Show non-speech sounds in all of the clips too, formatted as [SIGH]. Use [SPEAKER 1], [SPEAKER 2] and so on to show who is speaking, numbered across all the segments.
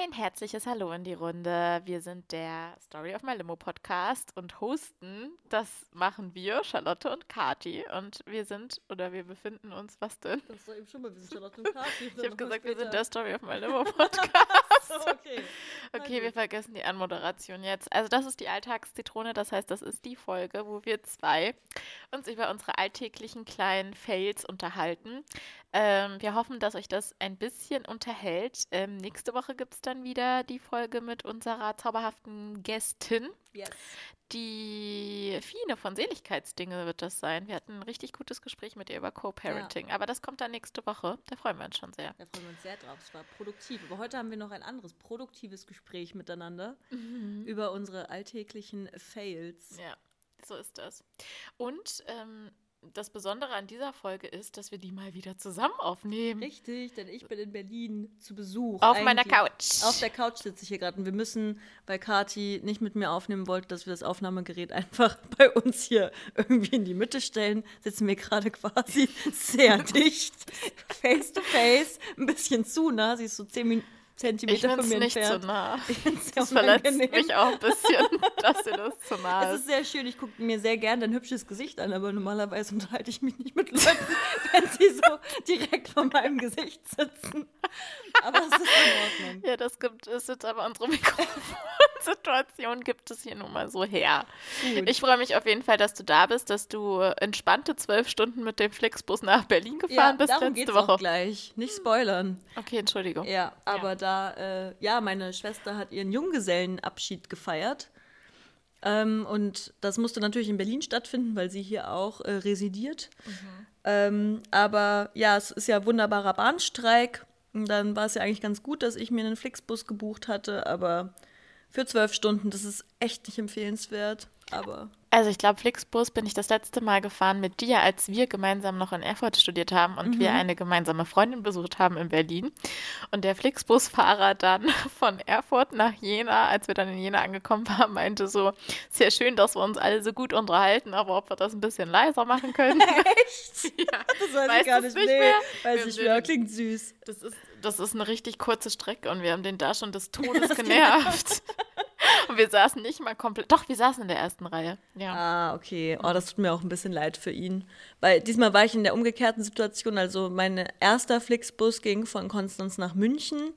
[SPEAKER 1] Ein herzliches Hallo in die Runde. Wir sind der Story of My Limo Podcast und hosten, das machen wir, Charlotte und Kati. Und wir sind, oder wir befinden uns, was denn?
[SPEAKER 2] Das war eben schon mal, wir sind Charlotte und [LAUGHS] Kati.
[SPEAKER 1] Ich habe gesagt, wir sind der Story of My Limo Podcast. [LAUGHS]
[SPEAKER 2] okay.
[SPEAKER 1] Okay, wir vergessen die Anmoderation jetzt. Also das ist die Alltagszitrone, das heißt, das ist die Folge, wo wir zwei uns über unsere alltäglichen kleinen Fails unterhalten. Ähm, wir hoffen, dass euch das ein bisschen unterhält. Ähm, nächste Woche gibt es dann wieder die Folge mit unserer zauberhaften Gästin.
[SPEAKER 2] Yes.
[SPEAKER 1] Die Fine von Seligkeitsdinge wird das sein. Wir hatten ein richtig gutes Gespräch mit ihr über Co-Parenting. Ja. Aber das kommt dann nächste Woche. Da freuen wir uns schon sehr.
[SPEAKER 2] Da freuen wir uns sehr drauf. Es war produktiv. Aber heute haben wir noch ein anderes produktives Gespräch miteinander mhm. über unsere alltäglichen Fails.
[SPEAKER 1] Ja, so ist das. Und ähm, das Besondere an dieser Folge ist, dass wir die mal wieder zusammen aufnehmen.
[SPEAKER 2] Richtig, denn ich bin in Berlin zu Besuch.
[SPEAKER 1] Auf meiner Couch.
[SPEAKER 2] Auf der Couch sitze ich hier gerade und wir müssen, weil Kati nicht mit mir aufnehmen wollte, dass wir das Aufnahmegerät [LAUGHS] einfach bei uns hier irgendwie in die Mitte stellen, sitzen wir gerade quasi [LAUGHS] sehr dicht, [LAUGHS] face to face, ein bisschen zu nah. Sie ist so zehn Minuten Zentimeter von mir
[SPEAKER 1] nicht
[SPEAKER 2] entfernt.
[SPEAKER 1] zu nah. das verletzt mich auch ein bisschen, [LAUGHS] dass dir das zu nah ist.
[SPEAKER 2] Es ist sehr schön. Ich gucke mir sehr gerne dein hübsches Gesicht an, aber normalerweise unterhalte ich mich nicht mit Leuten, [LAUGHS] wenn sie so direkt vor meinem Gesicht sitzen. Aber es ist in Ordnung.
[SPEAKER 1] Ja, das gibt es jetzt aber unsere [LAUGHS] Mikrofonsituation gibt es hier nun mal so her. Gut. Ich freue mich auf jeden Fall, dass du da bist, dass du entspannte zwölf Stunden mit dem Flixbus nach Berlin gefahren ja, bist
[SPEAKER 2] darum letzte geht's Woche. Auch gleich. Nicht spoilern.
[SPEAKER 1] Okay, Entschuldigung.
[SPEAKER 2] Ja, aber ja. da äh, ja, meine Schwester hat ihren Junggesellenabschied gefeiert. Ähm, und das musste natürlich in Berlin stattfinden, weil sie hier auch äh, residiert. Mhm. Ähm, aber ja, es ist ja wunderbarer Bahnstreik. Dann war es ja eigentlich ganz gut, dass ich mir einen Flixbus gebucht hatte, aber für zwölf Stunden, das ist echt nicht empfehlenswert. Aber
[SPEAKER 1] also ich glaube, Flixbus bin ich das letzte Mal gefahren mit dir, als wir gemeinsam noch in Erfurt studiert haben und mhm. wir eine gemeinsame Freundin besucht haben in Berlin. Und der Flixbusfahrer dann [LAUGHS] von Erfurt nach Jena, als wir dann in Jena angekommen waren, meinte so, sehr schön, dass wir uns alle so gut unterhalten, aber ob wir das ein bisschen leiser machen können. [LAUGHS]
[SPEAKER 2] Echt? ja. Das weiß weißt ich gar nicht, nicht nee, mehr. Weiß ich mehr, klingt süß.
[SPEAKER 1] Das ist, das ist eine richtig kurze Strecke und wir haben den da schon des [LAUGHS] Todes genervt. Und wir saßen nicht mal komplett. Doch, wir saßen in der ersten Reihe. Ja.
[SPEAKER 2] Ah, okay. Oh, das tut mir auch ein bisschen leid für ihn. Weil diesmal war ich in der umgekehrten Situation. Also mein erster Flixbus ging von Konstanz nach München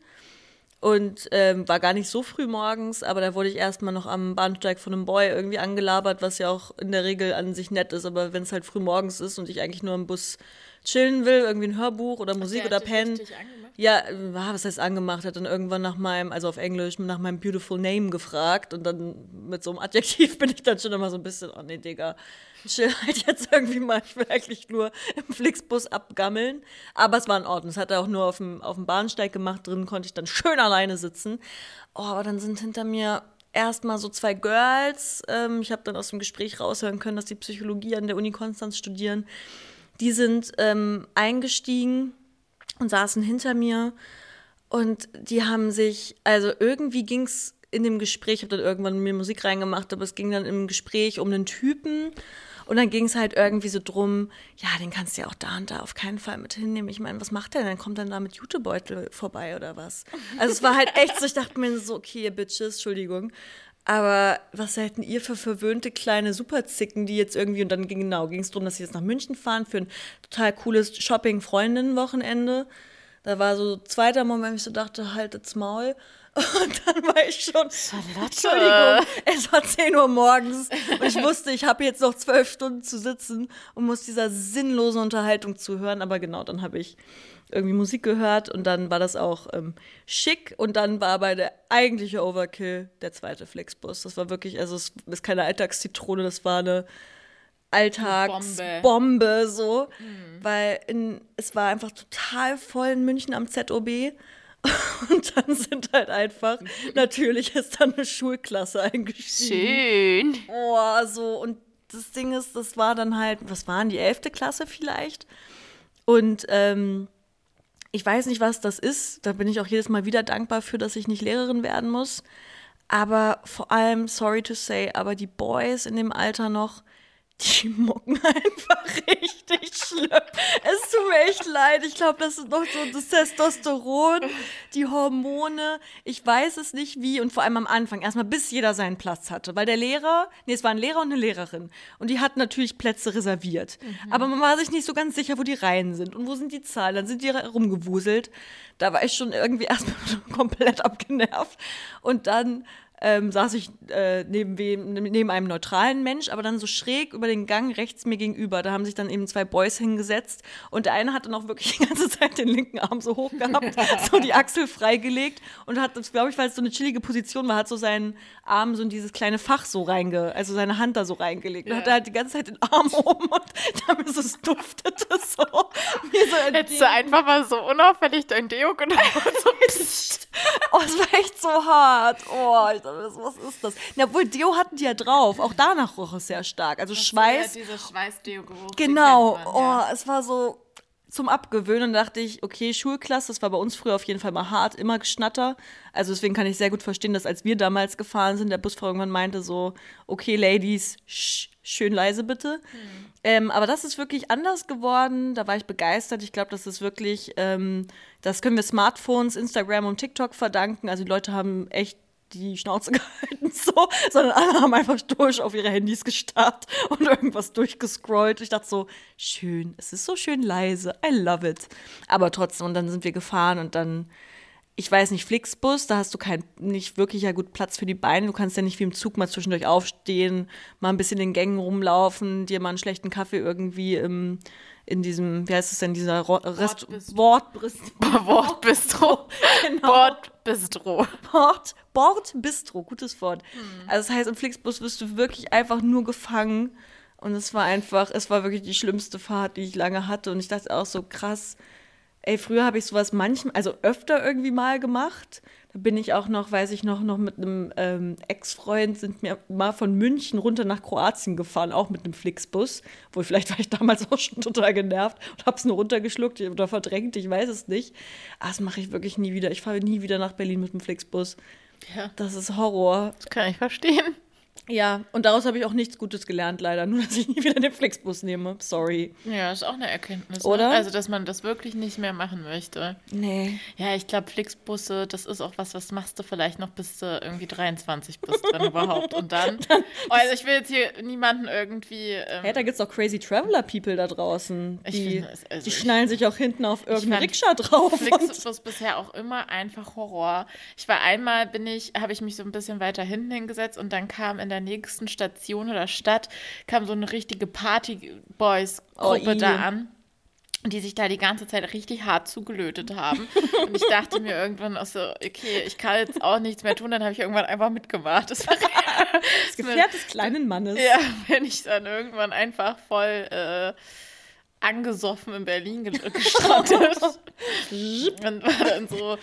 [SPEAKER 2] und ähm, war gar nicht so früh morgens, aber da wurde ich erstmal noch am Bahnsteig von einem Boy irgendwie angelabert, was ja auch in der Regel an sich nett ist, aber wenn es halt früh morgens ist und ich eigentlich nur im Bus chillen will, irgendwie ein Hörbuch oder Musik oder pennen. Ja, was heißt angemacht? Hat dann irgendwann nach meinem, also auf Englisch, nach meinem Beautiful Name gefragt und dann mit so einem Adjektiv [LAUGHS] bin ich dann schon immer so ein bisschen, oh nee, Digga, chill halt jetzt irgendwie mal, ich will eigentlich nur im Flixbus abgammeln. Aber es war in Ordnung. Es hat er auch nur auf dem, auf dem Bahnsteig gemacht, drin konnte ich dann schön alleine sitzen. Oh, aber dann sind hinter mir erstmal so zwei Girls. Ähm, ich habe dann aus dem Gespräch raushören können, dass die Psychologie an der Uni Konstanz studieren. Die sind ähm, eingestiegen und saßen hinter mir und die haben sich, also irgendwie ging es in dem Gespräch, ich habe dann irgendwann mir Musik reingemacht, aber es ging dann im Gespräch um einen Typen und dann ging es halt irgendwie so drum, ja, den kannst du ja auch da und da auf keinen Fall mit hinnehmen. Ich meine, was macht der denn? Kommt dann da mit Jutebeutel vorbei oder was? Also es war halt echt so, ich dachte mir so, okay, ihr Bitches, Entschuldigung. Aber was hätten ihr für verwöhnte kleine Superzicken, die jetzt irgendwie, und dann ging genau, ging es darum, dass sie jetzt nach München fahren für ein total cooles Shopping-Freundinnen-Wochenende. Da war so zweiter Moment, wo ich so dachte, haltet's Maul. Und dann war ich schon.
[SPEAKER 1] Charlotte.
[SPEAKER 2] Entschuldigung, es war 10 Uhr morgens und ich wusste, ich habe jetzt noch zwölf Stunden zu sitzen und muss dieser sinnlosen Unterhaltung zuhören. Aber genau, dann habe ich irgendwie Musik gehört und dann war das auch ähm, schick und dann war aber der eigentliche Overkill der zweite Flixbus. Das war wirklich, also es ist keine Alltagszitrone, das war eine Alltagsbombe, Bombe, so, mhm. weil in, es war einfach total voll in München am ZOB. [LAUGHS] Und dann sind halt einfach, natürlich ist dann eine Schulklasse eingestiegen.
[SPEAKER 1] Schön.
[SPEAKER 2] Oh, so, und das Ding ist, das war dann halt, was waren die, elfte Klasse vielleicht? Und ähm, ich weiß nicht, was das ist. Da bin ich auch jedes Mal wieder dankbar für, dass ich nicht Lehrerin werden muss. Aber vor allem, sorry to say, aber die Boys in dem Alter noch, die mucken [LAUGHS] einfach richtig schlimm. Es tut mir echt leid. Ich glaube, das ist noch so das Testosteron, die Hormone. Ich weiß es nicht wie und vor allem am Anfang, erstmal bis jeder seinen Platz hatte. Weil der Lehrer, nee, es war ein Lehrer und eine Lehrerin. Und die hatten natürlich Plätze reserviert. Mhm. Aber man war sich nicht so ganz sicher, wo die Reihen sind und wo sind die Zahlen. Dann sind die rumgewuselt. Da war ich schon irgendwie [LAUGHS] erstmal komplett abgenervt. Und dann ähm, saß ich äh, neben, wem, neben einem neutralen Mensch, aber dann so schräg über den Gang rechts mir gegenüber. Da haben sich dann eben zwei Boys hingesetzt und der eine hatte noch wirklich die ganze Zeit den linken Arm so hoch gehabt, [LAUGHS] so die Achsel freigelegt und hat das, glaube ich, weil es so eine chillige Position war, hat so seinen Arm so in dieses kleine Fach so reinge, also seine Hand da so reingelegt. Ja. Und hatte halt die ganze Zeit den Arm [LAUGHS] oben und damit es duftete so.
[SPEAKER 1] Mir so Hättest du einfach mal so unauffällig dein Deo genommen und so. [LAUGHS]
[SPEAKER 2] oh, es war echt so hart. Oh, ich dachte, was ist das? Na, obwohl Deo hatten die ja drauf. Auch danach roch es sehr stark. Also das Schweiß.
[SPEAKER 1] Ja, dieser Schweiß-Deo-Geruch.
[SPEAKER 2] Genau. Man, ja. Oh, es war so zum Abgewöhnen dachte ich, okay, Schulklasse, das war bei uns früher auf jeden Fall mal hart, immer geschnatter. Also deswegen kann ich sehr gut verstehen, dass als wir damals gefahren sind, der Busfahrer irgendwann meinte so, okay, Ladies, sch, schön leise bitte. Hm. Ähm, aber das ist wirklich anders geworden. Da war ich begeistert. Ich glaube, das ist wirklich, ähm, das können wir Smartphones, Instagram und TikTok verdanken. Also die Leute haben echt die Schnauze [LAUGHS] gehalten, so, sondern alle haben einfach durch auf ihre Handys gestarrt und irgendwas durchgescrollt. Ich dachte so, schön, es ist so schön leise, I love it. Aber trotzdem, und dann sind wir gefahren und dann, ich weiß nicht, Flixbus, da hast du kein, nicht wirklich ja gut Platz für die Beine. Du kannst ja nicht wie im Zug mal zwischendurch aufstehen, mal ein bisschen in den Gängen rumlaufen, dir mal einen schlechten Kaffee irgendwie im in diesem, wie heißt es denn, dieser Ro Rest
[SPEAKER 1] Wortbistro. Wortbistro. [LAUGHS] [LAUGHS] genau. Bordbistro.
[SPEAKER 2] Bord, Bordbistro, gutes Wort. Hm. Also das heißt, im Flixbus wirst du wirklich einfach nur gefangen. Und es war einfach, es war wirklich die schlimmste Fahrt, die ich lange hatte. Und ich dachte auch so krass, ey, früher habe ich sowas manchmal, also öfter irgendwie mal gemacht. Da bin ich auch noch, weiß ich noch, noch mit einem ähm, Ex-Freund sind mir mal von München runter nach Kroatien gefahren, auch mit einem Flixbus. Wohl vielleicht war ich damals [LAUGHS] auch schon total genervt und habe es nur runtergeschluckt oder verdrängt, ich weiß es nicht. Aber das mache ich wirklich nie wieder. Ich fahre nie wieder nach Berlin mit dem Flixbus. Ja. Das ist Horror.
[SPEAKER 1] Das kann ich verstehen.
[SPEAKER 2] Ja, und daraus habe ich auch nichts Gutes gelernt, leider. [LAUGHS] Nur, dass ich nie wieder den Flixbus nehme. Sorry.
[SPEAKER 1] Ja, ist auch eine Erkenntnis.
[SPEAKER 2] Ne? Oder?
[SPEAKER 1] Ne? Also, dass man das wirklich nicht mehr machen möchte.
[SPEAKER 2] Nee.
[SPEAKER 1] Ja, ich glaube, Flixbusse, das ist auch was, was machst du vielleicht noch bis du irgendwie 23 bist, wenn überhaupt. Und dann. [LAUGHS] Oh, also, ich will jetzt hier niemanden irgendwie. Ähm,
[SPEAKER 2] hey, da gibt es auch crazy Traveler-People da draußen. Die, find, also die schnallen sich auch hinten auf irgendeinen Rikscha drauf.
[SPEAKER 1] Flixbus bisher auch immer einfach Horror. Ich war einmal, bin ich, habe ich mich so ein bisschen weiter hinten hingesetzt und dann kam in der nächsten Station oder Stadt kam so eine richtige Party-Boys-Gruppe oh, da an die sich da die ganze Zeit richtig hart zugelötet haben. Und ich dachte mir irgendwann auch so, okay, ich kann jetzt auch nichts mehr tun, dann habe ich irgendwann einfach mitgemacht. Das war [LAUGHS]
[SPEAKER 2] das Gefährt des kleinen Mannes.
[SPEAKER 1] Ja, wenn ich dann irgendwann einfach voll äh, angesoffen in Berlin [LAUGHS] gestrandet. und war dann so,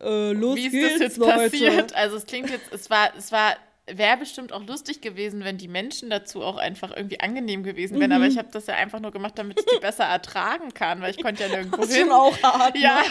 [SPEAKER 2] äh, los wie ist geht's, das jetzt
[SPEAKER 1] Leute. passiert? Also es klingt jetzt, es war, es war wäre bestimmt auch lustig gewesen, wenn die Menschen dazu auch einfach irgendwie angenehm gewesen wären. Mhm. Aber ich habe das ja einfach nur gemacht, damit ich die besser ertragen kann, weil ich konnte ja nirgendwo das hin.
[SPEAKER 2] auch hart.
[SPEAKER 1] Ja.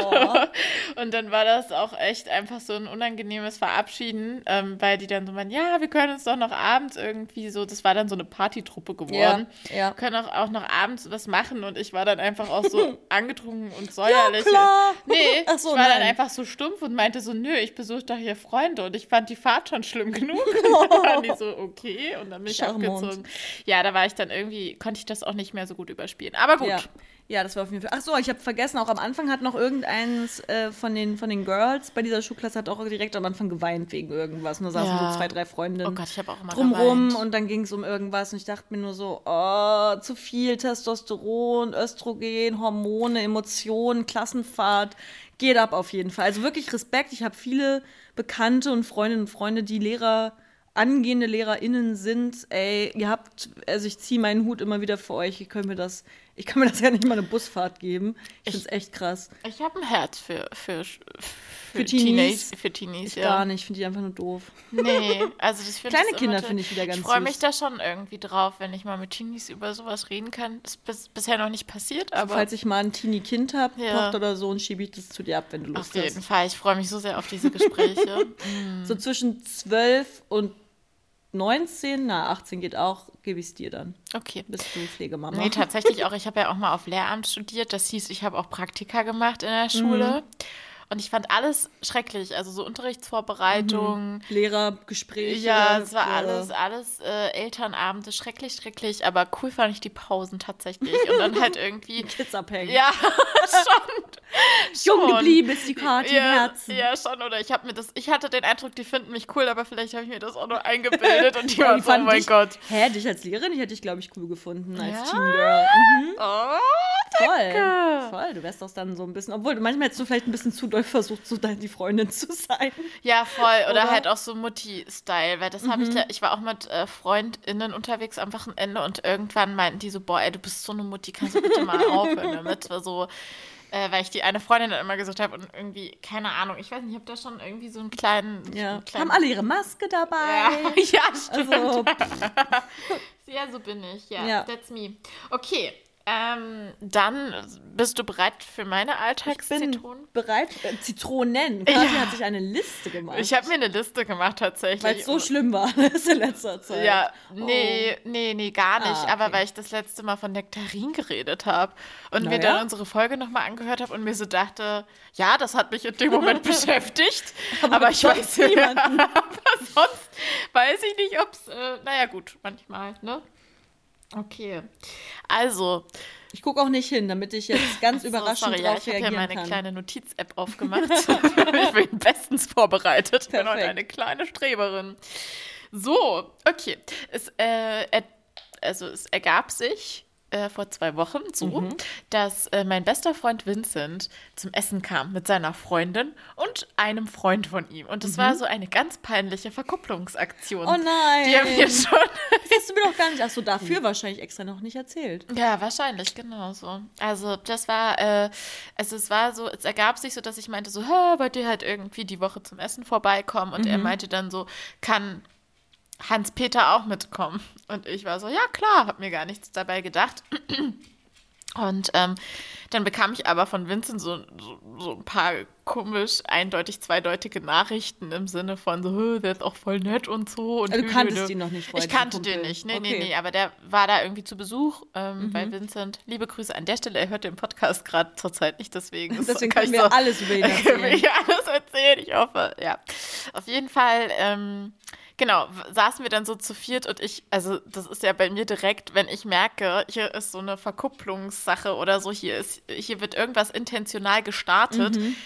[SPEAKER 1] Ne? und dann war das auch echt einfach so ein unangenehmes Verabschieden, ähm, weil die dann so meinen, ja, wir können uns doch noch abends irgendwie so, das war dann so eine Partytruppe geworden.
[SPEAKER 2] Ja. ja.
[SPEAKER 1] Können auch, auch noch abends was machen und ich war dann einfach auch so [LAUGHS] angetrunken und säuerlich.
[SPEAKER 2] Ja, klar.
[SPEAKER 1] Nee, so, ich war nein. dann einfach so stumpf und meinte so, nö, ich besuche doch hier Freunde und ich fand die Fahrt schon schlimm genug. Oh. [LAUGHS] [LAUGHS] dann die so, okay. Und dann bin ich Charmant. abgezogen. Ja, da war ich dann irgendwie, konnte ich das auch nicht mehr so gut überspielen. Aber gut.
[SPEAKER 2] Ja. Ja, das war auf jeden Fall. Ach so, ich habe vergessen, auch am Anfang hat noch irgendeins äh, von, den, von den Girls bei dieser Schulklasse hat auch direkt am Anfang geweint wegen irgendwas. Und da saßen ja. so zwei, drei Freundinnen
[SPEAKER 1] oh Gott, ich auch immer
[SPEAKER 2] drumrum geweint. und dann ging es um irgendwas und ich dachte mir nur so, oh, zu viel Testosteron, Östrogen, Hormone, Emotionen, Klassenfahrt. Geht ab auf jeden Fall. Also wirklich Respekt. Ich habe viele Bekannte und Freundinnen und Freunde, die Lehrer, angehende LehrerInnen sind. Ey, ihr habt, also ich ziehe meinen Hut immer wieder für euch. Ich könnte mir das, ich kann mir das [LAUGHS] ja nicht mal eine Busfahrt geben. Ich, ich finde es echt krass.
[SPEAKER 1] Ich habe ein Herz für, für,
[SPEAKER 2] für, Teenies?
[SPEAKER 1] Für Teenies,
[SPEAKER 2] ich ja. gar nicht. Ich finde die einfach nur doof.
[SPEAKER 1] Nee, also das
[SPEAKER 2] finde [LAUGHS] Kleine Kinder finde ich wieder ganz
[SPEAKER 1] Ich freue mich da schon irgendwie drauf, wenn ich mal mit Teenies über sowas reden kann. Das ist bis, bisher noch nicht passiert, aber.
[SPEAKER 2] Falls ich mal ein Teenie-Kind habe, ja. Tochter oder Sohn, schiebe ich das zu dir ab, wenn du Lust hast.
[SPEAKER 1] Auf jeden hast. Fall. Ich freue mich so sehr auf diese Gespräche. [LAUGHS]
[SPEAKER 2] so zwischen zwölf und 19, na 18 geht auch, gebe ich es dir dann.
[SPEAKER 1] Okay.
[SPEAKER 2] Bist du Pflegemama.
[SPEAKER 1] Nee, tatsächlich auch. Ich habe ja auch mal auf Lehramt studiert. Das hieß, ich habe auch Praktika gemacht in der Schule.
[SPEAKER 2] Mhm.
[SPEAKER 1] Und ich fand alles schrecklich. Also so Unterrichtsvorbereitung.
[SPEAKER 2] Lehrergespräche.
[SPEAKER 1] Ja, es war
[SPEAKER 2] ja.
[SPEAKER 1] alles, alles äh, Elternabende, schrecklich, schrecklich. Aber cool fand ich die Pausen tatsächlich. Und dann halt irgendwie. [LAUGHS]
[SPEAKER 2] Kids abhängen.
[SPEAKER 1] Ja, [LAUGHS] schon.
[SPEAKER 2] Jung geblieben ist die Karte im
[SPEAKER 1] ja,
[SPEAKER 2] Herzen.
[SPEAKER 1] ja, schon. Oder ich habe mir das, ich hatte den Eindruck, die finden mich cool, aber vielleicht habe ich mir das auch nur eingebildet und [LAUGHS] die waren so, oh mein
[SPEAKER 2] dich-
[SPEAKER 1] Gott.
[SPEAKER 2] Hä, dich als Lehrerin, die hätte ich, glaube ich, cool gefunden als
[SPEAKER 1] Ja?
[SPEAKER 2] Teen Girl. Mhm.
[SPEAKER 1] Oh. Danke.
[SPEAKER 2] Voll. Du wärst doch dann so ein bisschen, obwohl manchmal hättest du vielleicht ein bisschen zu doll versucht, so dein- die Freundin zu sein.
[SPEAKER 1] Ja, voll. Oder,
[SPEAKER 2] Oder? Mhm.
[SPEAKER 1] halt auch so Mutti-Style, weil das habe ich, ja- ich war auch mit äh, FreundInnen unterwegs am Wochenende und irgendwann meinten die so, boah, ey, du bist so eine Mutti, kannst du bitte mal [LAUGHS] aufhören damit? So, äh, weil ich die eine Freundin dann immer gesucht habe und irgendwie, keine Ahnung, ich weiß nicht, ich habe da schon irgendwie so einen kleinen,
[SPEAKER 2] Ja.
[SPEAKER 1] einen kleinen
[SPEAKER 2] Haben alle ihre Maske dabei.
[SPEAKER 1] ja, [LAUGHS] ja, stimmt.
[SPEAKER 2] Also, [LAUGHS]
[SPEAKER 1] Ja, so bin ich, ja.
[SPEAKER 2] Ja.
[SPEAKER 1] That's me. Okay, ähm, dann bist du bereit für meine
[SPEAKER 2] ich bin
[SPEAKER 1] Alltagszitronen?
[SPEAKER 2] bereit. Äh, Zitronen. Kathi
[SPEAKER 1] Ja.
[SPEAKER 2] hat sich eine Liste gemacht.
[SPEAKER 1] Ich habe mir eine Liste gemacht tatsächlich.
[SPEAKER 2] Weil es so schlimm war [LAUGHS] in letzter Zeit.
[SPEAKER 1] Ja, nee, nee, nee, gar nicht.
[SPEAKER 2] Ah,
[SPEAKER 1] Aber
[SPEAKER 2] okay.
[SPEAKER 1] weil ich das letzte Mal von Nektarin geredet habe und
[SPEAKER 2] Na
[SPEAKER 1] mir
[SPEAKER 2] ja?
[SPEAKER 1] dann unsere Folge nochmal angehört habe und mir so dachte, ja, das hat mich in dem Moment [LAUGHS] beschäftigt. aber, ich
[SPEAKER 2] sonst
[SPEAKER 1] weiß
[SPEAKER 2] niemanden. [LAUGHS]
[SPEAKER 1] aber sonst weiß ich nicht, ob es, äh, naja gut, manchmal, ne? Okay, also,
[SPEAKER 2] Ich gucke auch nicht hin, damit ich jetzt ganz [LAUGHS]
[SPEAKER 1] so,
[SPEAKER 2] überraschend
[SPEAKER 1] sorry, ja, ich habe hier
[SPEAKER 2] reagieren
[SPEAKER 1] meine
[SPEAKER 2] kann.
[SPEAKER 1] kleine Notiz-App aufgemacht. [LAUGHS] [LAUGHS] ich bin bestens vorbereitet. Ich bin heute eine kleine Streberin. So, okay. Es, äh, also es ergab sich äh, vor zwei Wochen so,
[SPEAKER 2] Mhm.
[SPEAKER 1] dass äh, mein bester Freund Vincent zum Essen kam mit seiner Freundin und einem Freund von ihm. Und es war so eine ganz peinliche Verkupplungsaktion.
[SPEAKER 2] Mhm. Oh nein.
[SPEAKER 1] Die haben wir schon
[SPEAKER 2] Das hast du mir doch gar nicht. Achso, [LAUGHS] dafür wahrscheinlich extra noch nicht erzählt.
[SPEAKER 1] Ja, wahrscheinlich, genau so. Also das war, äh, also es war so, es ergab sich so, dass ich meinte so, wollt ihr halt irgendwie die Woche zum Essen vorbeikommen? Und er meinte dann so, kann Hans-Peter auch mitkommen? Und ich war so, ja klar, hab mir gar nichts dabei gedacht. Und ähm, dann bekam ich aber von Vincent so, so, so ein paar komisch, eindeutig zweideutige Nachrichten im Sinne von so, "Hö, der ist auch voll nett und so. Und
[SPEAKER 2] Also du kanntest ihn noch nicht vorher,
[SPEAKER 1] Ich kannte den nicht, nee, nee,
[SPEAKER 2] Okay. Mhm.
[SPEAKER 1] nee, aber der war da irgendwie zu Besuch ähm, bei Vincent. Liebe Grüße an der Stelle, er hört den Podcast gerade zurzeit nicht, deswegen, [LAUGHS]
[SPEAKER 2] Deswegen
[SPEAKER 1] kann
[SPEAKER 2] können
[SPEAKER 1] ich
[SPEAKER 2] wir
[SPEAKER 1] so-
[SPEAKER 2] alles über ihn [LAUGHS] erzählen.
[SPEAKER 1] hier alles erzählen, ich hoffe, ja. Auf jeden Fall, ähm, genau, saßen wir dann so zu viert und ich, also das ist ja bei mir direkt, wenn ich merke, hier ist so eine Verkupplungssache oder so, hier ist, hier wird irgendwas intentional gestartet,
[SPEAKER 2] Mhm.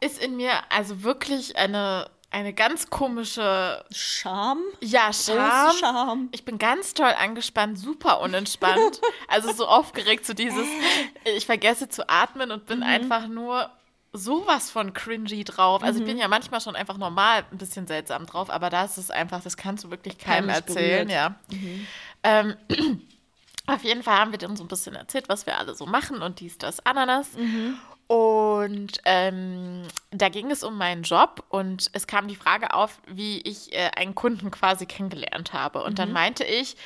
[SPEAKER 1] ist in mir also wirklich eine, eine ganz komische,
[SPEAKER 2] Scham?
[SPEAKER 1] ja, Scham.
[SPEAKER 2] Scham.
[SPEAKER 1] Ich bin ganz toll angespannt, super unentspannt. [LAUGHS] also so aufgeregt, so dieses, ich vergesse zu atmen und
[SPEAKER 2] Mhm.
[SPEAKER 1] bin einfach nur sowas von cringy drauf. Also
[SPEAKER 2] Mhm.
[SPEAKER 1] ich bin ja manchmal schon einfach normal ein bisschen seltsam drauf, aber da ist es einfach, das kannst du wirklich keinem erzählen,
[SPEAKER 2] berührt.
[SPEAKER 1] ja. Ähm, [CLEARS THROAT] auf jeden Fall haben wir dann so ein bisschen erzählt, was wir alle so machen und dies, das, Ananas. Und ähm, da ging es um meinen Job und es kam die Frage auf, wie ich äh, einen Kunden quasi kennengelernt habe. Und dann meinte ich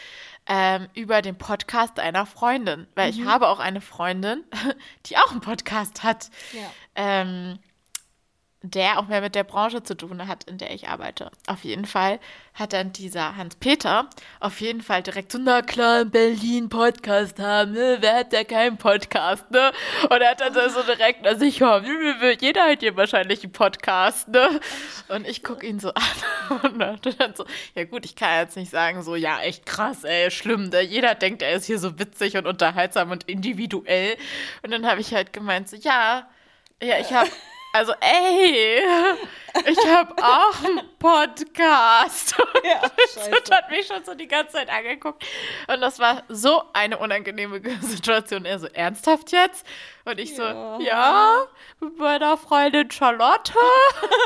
[SPEAKER 1] ähm, über den Podcast einer Freundin, weil ich habe auch eine Freundin, [LAUGHS] die auch einen Podcast hat.
[SPEAKER 2] Ja.
[SPEAKER 1] Ähm, der auch mehr mit der Branche zu tun hat, in der ich arbeite. Auf jeden Fall hat dann dieser Hans-Peter auf jeden Fall direkt so, na klar, in Berlin Podcast haben, ne? Wer hat da keinen Podcast, ne? Und er hat dann so direkt, also ich höre, jeder hat hier wahrscheinlich einen Podcast, ne? Und ich gucke ihn so [LAUGHS] an und dann so, ja gut, ich kann jetzt nicht sagen so, ja, echt krass, ey, schlimm, ne? Jeder denkt, er ist hier so witzig und unterhaltsam und individuell. Und dann habe ich halt gemeint so, ja, ja, ich habe also, ey, ich habe auch einen Podcast. [LAUGHS]
[SPEAKER 2] Ja,
[SPEAKER 1] Und hat mich schon so die ganze Zeit angeguckt. Und das war so eine unangenehme [LAUGHS] Situation. Er so, ernsthaft jetzt? Und ich so,
[SPEAKER 2] Ja.
[SPEAKER 1] ja, mit meiner Freundin Charlotte.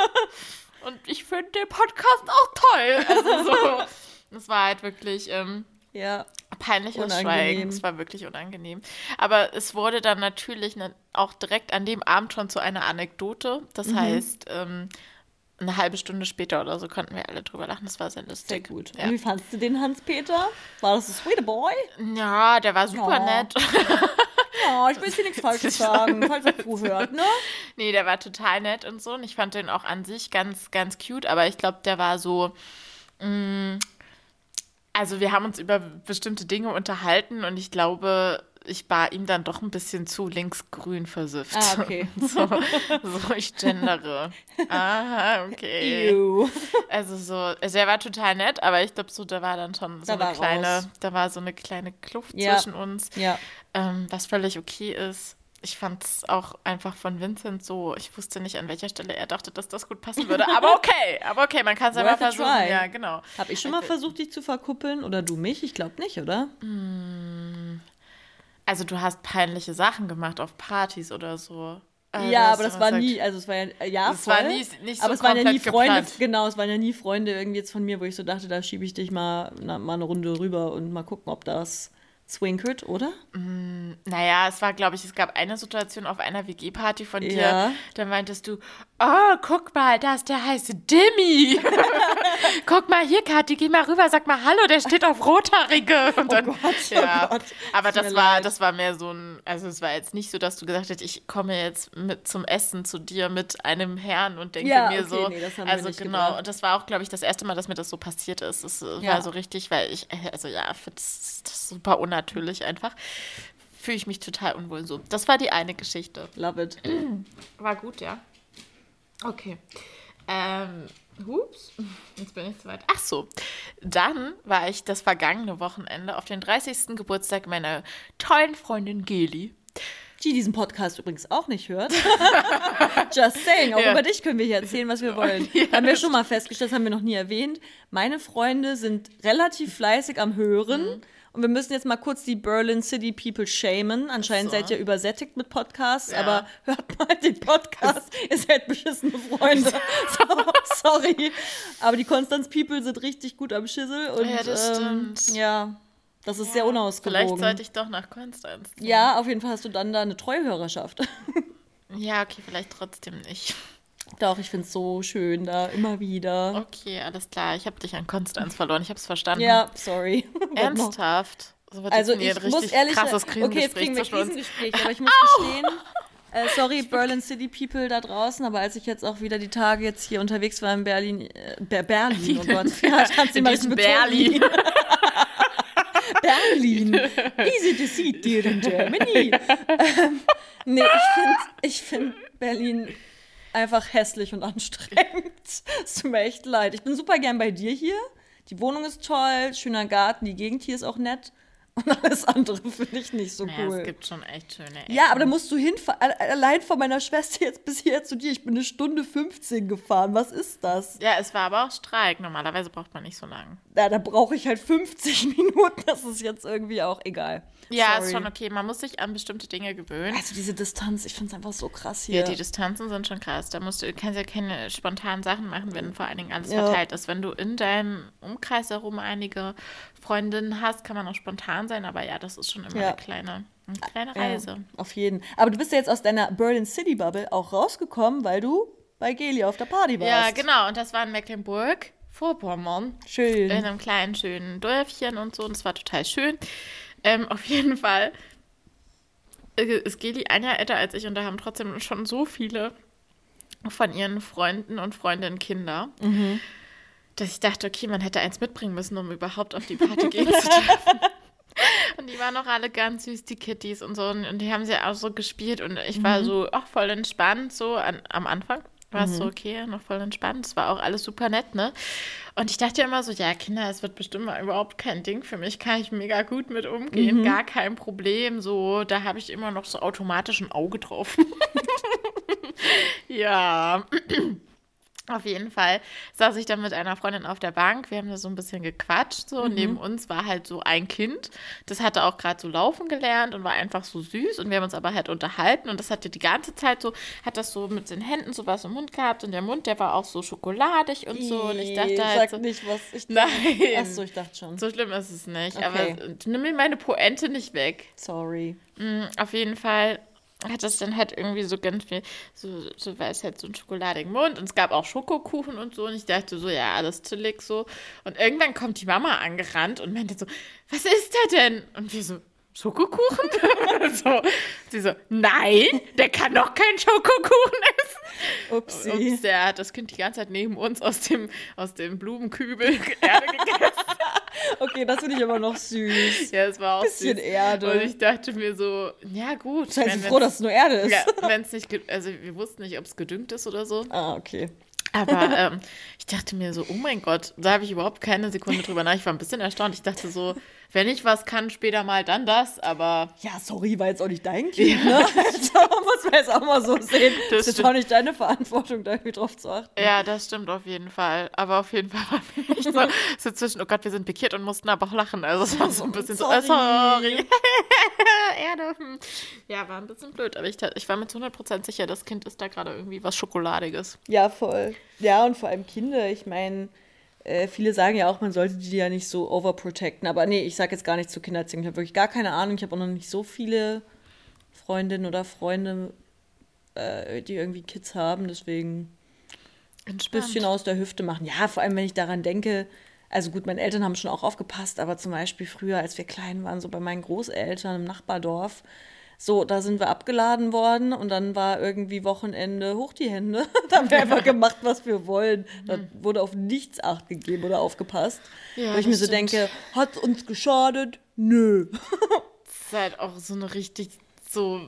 [SPEAKER 1] [LAUGHS] Und ich finde den Podcast auch toll. Also so, das war halt wirklich ähm,
[SPEAKER 2] Ja.
[SPEAKER 1] peinliches
[SPEAKER 2] Unangenehm.
[SPEAKER 1] Schweigen. Es war wirklich unangenehm. Aber es wurde dann natürlich ne, auch direkt an dem Abend schon zu einer Anekdote. Das
[SPEAKER 2] Mhm.
[SPEAKER 1] heißt, ähm, eine halbe Stunde später oder so konnten wir alle drüber lachen. Das war sehr
[SPEAKER 2] Sehr
[SPEAKER 1] lustig.
[SPEAKER 2] gut.
[SPEAKER 1] Ja.
[SPEAKER 2] Und wie fandst du den Hans-Peter? War das ein sweeter Boy?
[SPEAKER 1] ja, der war super
[SPEAKER 2] Ja.
[SPEAKER 1] nett. [LAUGHS]
[SPEAKER 2] Ja, ich will jetzt hier nichts Falsches sagen, falls er zuhört, ne?
[SPEAKER 1] nee, der war total nett und so. Und ich fand den auch an sich ganz, ganz cute. Aber ich glaube, der war so, mh, Also wir haben uns über bestimmte Dinge unterhalten und ich glaube, ich war ihm dann doch ein bisschen zu linksgrün versifft.
[SPEAKER 2] Ah, okay. [LAUGHS]
[SPEAKER 1] So, so ich gendere. [LAUGHS] Ah, okay.
[SPEAKER 2] Ew.
[SPEAKER 1] Also so, also er war total nett, aber ich glaube so, da war dann schon so
[SPEAKER 2] Da
[SPEAKER 1] eine kleine,
[SPEAKER 2] raus.
[SPEAKER 1] da war so eine kleine Kluft
[SPEAKER 2] Ja.
[SPEAKER 1] zwischen uns,
[SPEAKER 2] Ja.
[SPEAKER 1] ähm, was völlig okay ist. Ich fand es auch einfach von Vincent so, ich wusste nicht, an welcher Stelle er dachte, dass das gut passen würde. Aber okay, aber okay, man kann es einfach
[SPEAKER 2] Worth a
[SPEAKER 1] versuchen.
[SPEAKER 2] try.
[SPEAKER 1] Ja, genau.
[SPEAKER 2] Hab ich schon mal versucht, dich zu verkuppeln? Oder du mich? Ich glaube nicht, oder?
[SPEAKER 1] Also du hast peinliche Sachen gemacht auf Partys oder so. Äh,
[SPEAKER 2] ja, aber das war
[SPEAKER 1] immer
[SPEAKER 2] nie, also es war ja, äh, ja,
[SPEAKER 1] Es war
[SPEAKER 2] voll,
[SPEAKER 1] nie- nicht so
[SPEAKER 2] aber es waren ja nie Freunde,
[SPEAKER 1] geplant.
[SPEAKER 2] genau, es waren ja nie Freunde irgendwie jetzt von mir, wo ich so dachte, da schiebe ich dich mal, na, mal eine Runde rüber und mal gucken, ob das zwinkert, oder?
[SPEAKER 1] Naja, es war, glaube ich, es gab eine Situation auf einer WG-Party von dir.
[SPEAKER 2] Ja.
[SPEAKER 1] Da meintest du, oh, guck mal, da ist der heiße Dimmy. [LAUGHS] guck mal hier, Kathi, geh mal rüber, sag mal Hallo, der steht auf Rothaarige. [LAUGHS] Und dann,
[SPEAKER 2] Gott, oh
[SPEAKER 1] ja.
[SPEAKER 2] Gott.
[SPEAKER 1] Aber das war,
[SPEAKER 2] leid.
[SPEAKER 1] das war mehr so ein, also es war jetzt nicht so, dass du gesagt hast, ich komme jetzt mit zum Essen zu dir mit einem Herrn und denke
[SPEAKER 2] Ja,
[SPEAKER 1] mir
[SPEAKER 2] okay,
[SPEAKER 1] so.
[SPEAKER 2] nee, das haben wir
[SPEAKER 1] also
[SPEAKER 2] nicht
[SPEAKER 1] genau,
[SPEAKER 2] gebracht.
[SPEAKER 1] und das war auch, glaube ich, das erste Mal, dass mir das so passiert ist. Es äh,
[SPEAKER 2] Ja.
[SPEAKER 1] war so richtig, weil ich, äh, also ja, das, das super unnatürlich einfach. Fühle ich mich total unwohl so. Das war die eine Geschichte.
[SPEAKER 2] Love it. [CLEARS THROAT]
[SPEAKER 1] War gut, ja. Okay. Ähm, hups, jetzt bin ich zu weit. Ach so, dann war ich das vergangene Wochenende auf den 30. Geburtstag meiner tollen Freundin Geli.
[SPEAKER 2] Die diesen Podcast übrigens auch nicht hört. [LAUGHS] Just saying, auch
[SPEAKER 1] Ja.
[SPEAKER 2] über dich können wir hier erzählen, was wir wollen. [LAUGHS]
[SPEAKER 1] Ja,
[SPEAKER 2] haben wir schon mal festgestellt, das haben wir noch nie erwähnt. Meine Freunde sind relativ fleißig am Hören.
[SPEAKER 1] Mhm.
[SPEAKER 2] Und wir müssen jetzt mal kurz die Berlin City People shamen. Anscheinend
[SPEAKER 1] so.
[SPEAKER 2] seid ihr übersättigt mit Podcasts,
[SPEAKER 1] Ja.
[SPEAKER 2] aber hört mal den Podcast. ihr seid beschissene Freunde. [LAUGHS] [LAUGHS] so, sorry. Aber die Konstanz People sind richtig gut am Schissel. Und,
[SPEAKER 1] Ja, das
[SPEAKER 2] ähm,
[SPEAKER 1] stimmt.
[SPEAKER 2] Ja, das ist sehr
[SPEAKER 1] Vielleicht
[SPEAKER 2] unausgewogen.
[SPEAKER 1] sollte ich doch nach Konstanz. ziehen.
[SPEAKER 2] Ja, auf jeden Fall hast du dann da eine Treuhörerschaft. [LAUGHS]
[SPEAKER 1] Ja, okay, vielleicht trotzdem nicht.
[SPEAKER 2] Doch, ich finde es so schön da immer wieder.
[SPEAKER 1] Okay, alles klar. Ich habe dich an Konstanz verloren. Ich habe es verstanden.
[SPEAKER 2] Ja, sorry. [LAUGHS]
[SPEAKER 1] Ernsthaft? So
[SPEAKER 2] Also ich
[SPEAKER 1] ein
[SPEAKER 2] muss ehrlich
[SPEAKER 1] krasses
[SPEAKER 2] sagen, okay, jetzt kriegen wir. Krisengespräch, aber ich [LAUGHS] muss gestehen, äh, sorry Berlin City People da draußen, aber als ich jetzt auch wieder die Tage jetzt hier unterwegs war in Berlin, äh, Ber- Berlin, oh [LAUGHS] Gott, ja, ich kann's
[SPEAKER 1] In
[SPEAKER 2] immer
[SPEAKER 1] diesem
[SPEAKER 2] nicht betonen.
[SPEAKER 1] Berlin.
[SPEAKER 2] Berlin. Easy to see dear in Germany. ähm, nee, ich finde ich find Berlin einfach hässlich und anstrengend. [LAUGHS] Es tut mir echt leid. Ich bin super gern bei dir hier. Die Wohnung ist toll, schöner Garten, die Gegend hier ist auch nett. Und alles andere finde ich nicht so
[SPEAKER 1] Naja,
[SPEAKER 2] cool.
[SPEAKER 1] es gibt schon echt schöne Ecken.
[SPEAKER 2] Ja, aber da musst du hinfahren. Allein von meiner Schwester jetzt bis hier zu dir. Ich bin eine Stunde 15 gefahren. Was ist das?
[SPEAKER 1] Ja, es war aber auch Streik. Normalerweise braucht man nicht so lange.
[SPEAKER 2] Ja, da brauche ich halt 50 [LAUGHS] Minuten. Das ist jetzt irgendwie auch egal.
[SPEAKER 1] Ja,
[SPEAKER 2] Sorry.
[SPEAKER 1] ist schon okay. Man muss sich an bestimmte Dinge gewöhnen.
[SPEAKER 2] Also diese Distanz, ich finde es einfach so krass
[SPEAKER 1] Ja,
[SPEAKER 2] hier.
[SPEAKER 1] die Distanzen sind schon krass. Da musst du, du kannst ja keine spontanen Sachen machen, wenn vor allen Dingen alles
[SPEAKER 2] Ja.
[SPEAKER 1] verteilt ist. Wenn du in deinem Umkreis herum einige Freundinnen hast, kann man auch spontan sein, aber ja, das ist schon immer
[SPEAKER 2] Ja.
[SPEAKER 1] eine kleine, eine kleine
[SPEAKER 2] Ja,
[SPEAKER 1] Reise.
[SPEAKER 2] auf jeden. Aber du bist ja jetzt aus deiner Berlin City Bubble auch rausgekommen, weil du bei Geli auf der Party warst.
[SPEAKER 1] Ja, genau. Und das war in Mecklenburg, Vorpommern.
[SPEAKER 2] Schön.
[SPEAKER 1] in einem kleinen, schönen Dörfchen und so. Und es war total schön. Ähm, auf jeden Fall äh, ist Geli ein Jahr älter als ich und da haben trotzdem schon so viele von ihren Freunden und Freundinnen Kinder, dass ich dachte, okay, man hätte eins mitbringen müssen, um überhaupt auf die Party gehen zu dürfen. [LAUGHS] Und die waren auch alle ganz süß, die Kitties und so. Und, und die haben sie auch so gespielt. Und ich war so, ach, voll entspannt, so an, am Anfang. War es so, okay, noch voll entspannt. Es war auch alles super nett, ne? Und ich dachte immer so, ja, Kinder, es wird bestimmt mal überhaupt kein Ding für mich. Kann ich mega gut mit umgehen. Gar kein Problem. So, da habe ich immer noch so automatisch ein Auge drauf. [LAUGHS] ja. Auf jeden Fall saß ich dann mit einer Freundin auf der Bank. Wir haben da so ein bisschen gequatscht. So. Und neben uns war halt so ein Kind. Das hatte auch gerade so laufen gelernt und war einfach so süß. Und wir haben uns aber halt unterhalten. Und das hatte die ganze Zeit so, hat das so mit den Händen so was im Mund gehabt. Und der Mund, der war auch so schokoladig und so. Und ich dachte halt
[SPEAKER 2] Sag
[SPEAKER 1] so,
[SPEAKER 2] nicht, was ich
[SPEAKER 1] Nein.
[SPEAKER 2] Achso, ich dachte schon.
[SPEAKER 1] so schlimm ist es nicht.
[SPEAKER 2] Okay.
[SPEAKER 1] Aber nimm mir meine Poente nicht weg.
[SPEAKER 2] Sorry.
[SPEAKER 1] Mm, Auf jeden Fall hat das dann halt irgendwie so ganz viel, so, so es halt so einen schokoladigen Mund und es gab auch Schokokuchen und so und ich dachte so, ja, alles chillig so. Und irgendwann kommt die Mama angerannt und meinte so, was ist da denn? Und wir so, Schokokuchen? [LAUGHS] so, sie so, nein, der kann doch keinen Schokokuchen essen. Upsi. Ups, der hat das Kind die ganze Zeit neben uns aus dem, aus dem Blumenkübel [LAUGHS] Erde gegessen.
[SPEAKER 2] okay, das finde ich aber noch süß.
[SPEAKER 1] Ja, es war auch
[SPEAKER 2] Bisschen
[SPEAKER 1] süß.
[SPEAKER 2] Erde.
[SPEAKER 1] Und ich dachte mir so, ja gut.
[SPEAKER 2] Seien Sie froh, dass es nur Erde ist.
[SPEAKER 1] Ja, wenn es nicht, also wir wussten nicht, ob es gedüngt ist oder so.
[SPEAKER 2] Ah, okay.
[SPEAKER 1] Aber [LAUGHS] ähm, ich dachte mir so, oh mein Gott, da habe ich überhaupt keine Sekunde drüber nach. Ich war ein bisschen erstaunt. Ich dachte so, wenn ich was kann, später mal, dann das, aber.
[SPEAKER 2] Ja, sorry, war jetzt auch nicht dein Kind, ja. ne? [LAUGHS] Also, muss man jetzt auch mal so sehen. Das, das ist auch nicht deine Verantwortung, da irgendwie drauf zu achten.
[SPEAKER 1] Ja, das stimmt auf jeden Fall. Aber auf jeden Fall war für mich so, [LAUGHS] so zwischen, oh Gott, wir sind pikiert und mussten aber auch lachen. Also es war so ein bisschen sorry. so, sorry. [LAUGHS] Erde. Ja, war ein bisschen blöd, aber ich, ich war mir zu 100% sicher, das Kind ist da gerade irgendwie was Schokoladiges.
[SPEAKER 2] Ja, voll. Ja, und vor allem Kinder, ich meine äh, viele sagen ja auch, man sollte die ja nicht so overprotecten. Aber nee, ich sage jetzt gar nicht zu Kindererziehung. Ich habe wirklich gar keine Ahnung. Ich habe auch noch nicht so viele Freundinnen oder Freunde, äh, die irgendwie Kids haben. Deswegen ein bisschen aus der Hüfte machen. Ja, vor allem, wenn ich daran denke, also gut, meine Eltern haben schon auch aufgepasst, aber zum Beispiel früher, als wir klein waren, so bei meinen Großeltern im Nachbardorf, so, da sind wir abgeladen worden und dann war irgendwie Wochenende hoch die Hände. [LAUGHS] da haben wir einfach gemacht, was wir wollen. Da mhm. wurde auf nichts Acht gegeben oder aufgepasst. Ja, Weil ich mir so stimmt. denke, hat uns geschadet? Nö. [LAUGHS]
[SPEAKER 1] das ist halt auch so eine richtig so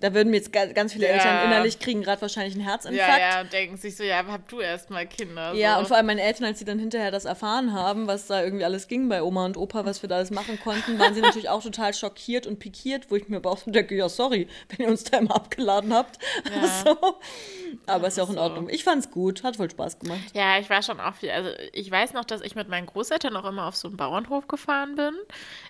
[SPEAKER 2] da würden mir jetzt ganz viele ja. Eltern innerlich kriegen gerade wahrscheinlich einen Herzinfarkt.
[SPEAKER 1] Ja, ja, und denken sich so, ja, hab du erst mal Kinder.
[SPEAKER 2] Ja, so. und vor allem meine Eltern, als sie dann hinterher das erfahren haben, was da irgendwie alles ging bei Oma und Opa, was wir da alles machen konnten, waren sie natürlich auch total schockiert und pikiert, wo ich mir aber auch so denke, ja, sorry, wenn ihr uns da immer abgeladen habt. Ja. [LAUGHS] so. Aber ist ja auch in Ordnung. Ich fand's gut, hat voll Spaß gemacht.
[SPEAKER 1] Ja, ich war schon auch viel. Also ich weiß noch, dass ich mit meinen Großeltern auch immer auf so einen Bauernhof gefahren bin.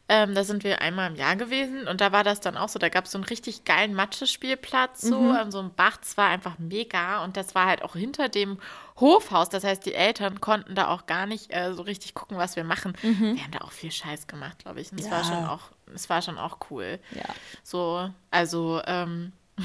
[SPEAKER 1] Ähm, da sind wir einmal im Jahr gewesen und da war das dann auch so, da gab es so einen richtig geilen Matschespielplatz so mhm. an so einem Bach. Das war einfach mega und das war halt auch hinter dem Hofhaus. Das heißt, die Eltern konnten da auch gar nicht äh, so richtig gucken, was wir machen. Mhm. Wir haben da auch viel Scheiß gemacht, glaube ich. Und es ja. war schon auch, es war schon auch cool.
[SPEAKER 2] Ja.
[SPEAKER 1] So, also ähm, [LAUGHS]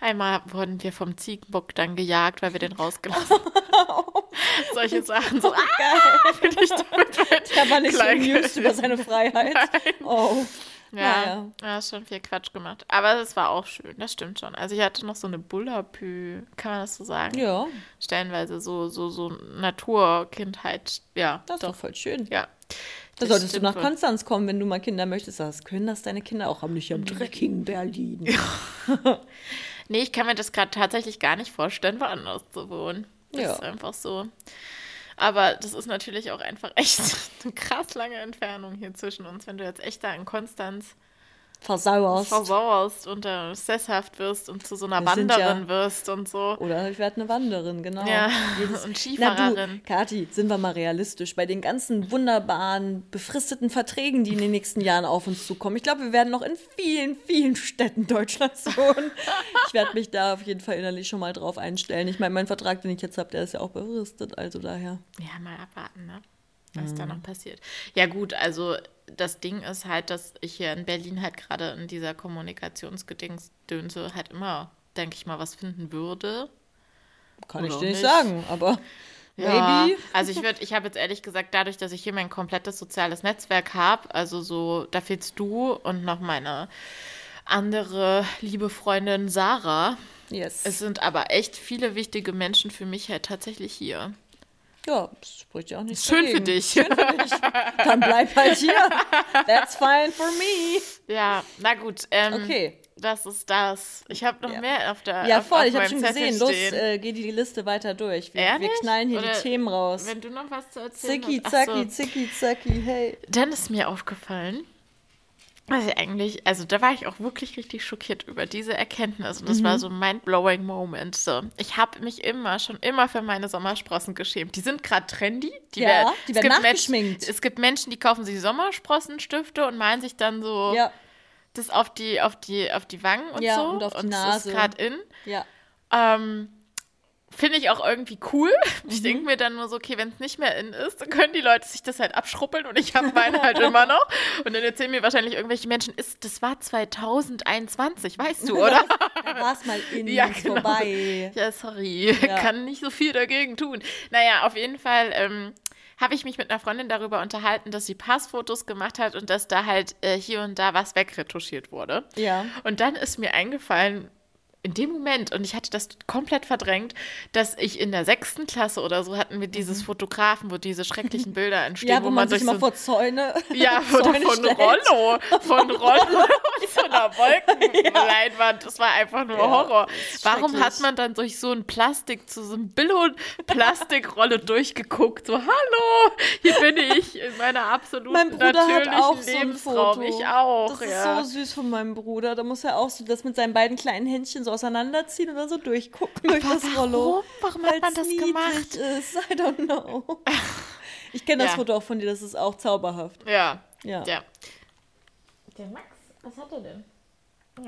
[SPEAKER 1] Einmal wurden wir vom Ziegenbock dann gejagt, weil wir den rausgelassen haben. [LAUGHS] Solche Sachen. So, ah, [LAUGHS] bin ich damit
[SPEAKER 2] Der war nicht so amused über seine Freiheit. Nein. Oh.
[SPEAKER 1] Ja, naja. ja, schon viel Quatsch gemacht. Aber es war auch schön, das stimmt schon. Also ich hatte noch so eine Bullapü, kann man das so sagen?
[SPEAKER 2] Ja.
[SPEAKER 1] Stellenweise so, so, so Naturkindheit, ja.
[SPEAKER 2] Das ist doch voll schön.
[SPEAKER 1] Ja.
[SPEAKER 2] Da solltest du nach Konstanz kommen, wenn du mal Kinder möchtest. Das können das deine Kinder auch haben, nicht im dreckigen Berlin. Ja. [LAUGHS]
[SPEAKER 1] nee, ich kann mir das gerade tatsächlich gar nicht vorstellen, woanders zu wohnen. Das ja. ist einfach so. Aber das ist natürlich auch einfach [LAUGHS] echt eine krass lange Entfernung hier zwischen uns, wenn du jetzt echt da in Konstanz
[SPEAKER 2] versauerst.
[SPEAKER 1] Versauerst und äh, sesshaft wirst und zu so einer wir Wanderin ja, wirst und so.
[SPEAKER 2] Oder ich werde eine Wanderin, genau.
[SPEAKER 1] Ja, Jedes, [LAUGHS] und Skifahrerin.
[SPEAKER 2] Kathi, sind wir mal realistisch. Bei den ganzen wunderbaren, befristeten Verträgen, die in den nächsten Jahren auf uns zukommen, ich glaube, wir werden noch in vielen, vielen Städten Deutschlands [LAUGHS] wohnen. ich werde mich da auf jeden Fall innerlich schon mal drauf einstellen. Ich meine, mein Vertrag, den ich jetzt habe, der ist ja auch befristet, also daher.
[SPEAKER 1] Ja, mal abwarten, ne? Was mhm. da noch passiert. Ja, gut, also das Ding ist halt, dass ich hier in Berlin halt gerade in dieser Kommunikationsgedingsdönse halt immer, denke ich mal, was finden würde.
[SPEAKER 2] Kann Oder ich dir nicht sagen, aber
[SPEAKER 1] ja, maybe. Also ich [LAUGHS] würde, ich habe jetzt ehrlich gesagt, dadurch, dass ich hier mein komplettes soziales Netzwerk habe, also so, da fehlst du und noch meine andere liebe Freundin Sarah.
[SPEAKER 2] Yes.
[SPEAKER 1] Es sind aber echt viele wichtige Menschen für mich halt tatsächlich hier.
[SPEAKER 2] Ja, das spricht ja auch nicht
[SPEAKER 1] Schön dagegen. für dich.
[SPEAKER 2] Schön für dich. Dann bleib halt hier. That's fine for me.
[SPEAKER 1] Ja, na gut. Ähm,
[SPEAKER 2] okay.
[SPEAKER 1] Das ist das. Ich habe noch ja. mehr auf der
[SPEAKER 2] Ja, voll.
[SPEAKER 1] Auf
[SPEAKER 2] ich habe schon gesehen. Los, äh, geh die Liste weiter durch. Wir, wir knallen hier Oder die Themen raus.
[SPEAKER 1] Wenn du noch was zu erzählen
[SPEAKER 2] Zicki, hast. Zacki, so. zicki, zacki, hey.
[SPEAKER 1] Dann ist mir aufgefallen, also eigentlich, also da war ich auch wirklich richtig schockiert über diese Erkenntnis und das mhm. war so ein mind-blowing Moment. So, ich habe mich immer, schon immer für meine Sommersprossen geschämt. Die sind gerade trendy. Die
[SPEAKER 2] ja,
[SPEAKER 1] werden,
[SPEAKER 2] die werden nachgeschminkt.
[SPEAKER 1] Menschen, es gibt Menschen, die kaufen sich Sommersprossenstifte und malen sich dann so ja. das auf die, auf die, auf die Wangen und
[SPEAKER 2] ja,
[SPEAKER 1] so.
[SPEAKER 2] und auf die und Nase. Das
[SPEAKER 1] ist gerade in.
[SPEAKER 2] Ja.
[SPEAKER 1] Ähm, Finde ich auch irgendwie cool. [LAUGHS] Ich mhm. denke mir dann nur so, okay, wenn es nicht mehr in ist, dann können die Leute sich das halt abschruppeln und ich habe meine halt [LAUGHS] immer noch. Und dann erzählen mir wahrscheinlich irgendwelche Menschen, ist, das war 2021, weißt du, [LAUGHS] oder?
[SPEAKER 2] da war es mal in, ja, genau. vorbei.
[SPEAKER 1] Ja, sorry, ja. kann nicht so viel dagegen tun. Naja, auf jeden Fall ähm, habe ich mich mit einer Freundin darüber unterhalten, dass sie Passfotos gemacht hat und dass da halt äh, hier und da was wegretuschiert wurde.
[SPEAKER 2] Ja.
[SPEAKER 1] Und dann ist mir eingefallen, in dem Moment, und ich hatte das komplett verdrängt, dass ich in der sechsten Klasse oder so hatten wir dieses Fotografen, wo diese schrecklichen Bilder [LAUGHS] entstehen,
[SPEAKER 2] Mhm. Ja, wo,
[SPEAKER 1] wo
[SPEAKER 2] man,
[SPEAKER 1] man
[SPEAKER 2] sich immer
[SPEAKER 1] so
[SPEAKER 2] vor Zäune. [LAUGHS]
[SPEAKER 1] ja, [LAUGHS] von,
[SPEAKER 2] Zäune
[SPEAKER 1] von
[SPEAKER 2] stellt.
[SPEAKER 1] Rollo, von Rollo und so einer Wolkenleinwand. Das war einfach nur
[SPEAKER 2] Ja,
[SPEAKER 1] Horror. Warum hat man dann durch so ein Plastik, zu so einem Billo-Plastikrolle durchgeguckt? So, hallo, hier bin ich in meiner absoluten
[SPEAKER 2] Mein Bruder hat
[SPEAKER 1] natürlichen
[SPEAKER 2] auch so ein
[SPEAKER 1] Lebensraum.
[SPEAKER 2] Foto.
[SPEAKER 1] Ich auch,
[SPEAKER 2] Das ist
[SPEAKER 1] ja.
[SPEAKER 2] so süß von meinem Bruder. Da muss er auch so das mit seinen beiden kleinen Händchen so auseinanderziehen und dann so durchgucken durch das Rollo.
[SPEAKER 1] Warum hat man das gemacht?
[SPEAKER 2] ist. I don't know. [LAUGHS] Ich kenne das
[SPEAKER 1] Ja.
[SPEAKER 2] Foto auch von dir, das ist auch zauberhaft.
[SPEAKER 1] Ja,
[SPEAKER 2] Ja.
[SPEAKER 1] ja. Der Max, was hat er denn?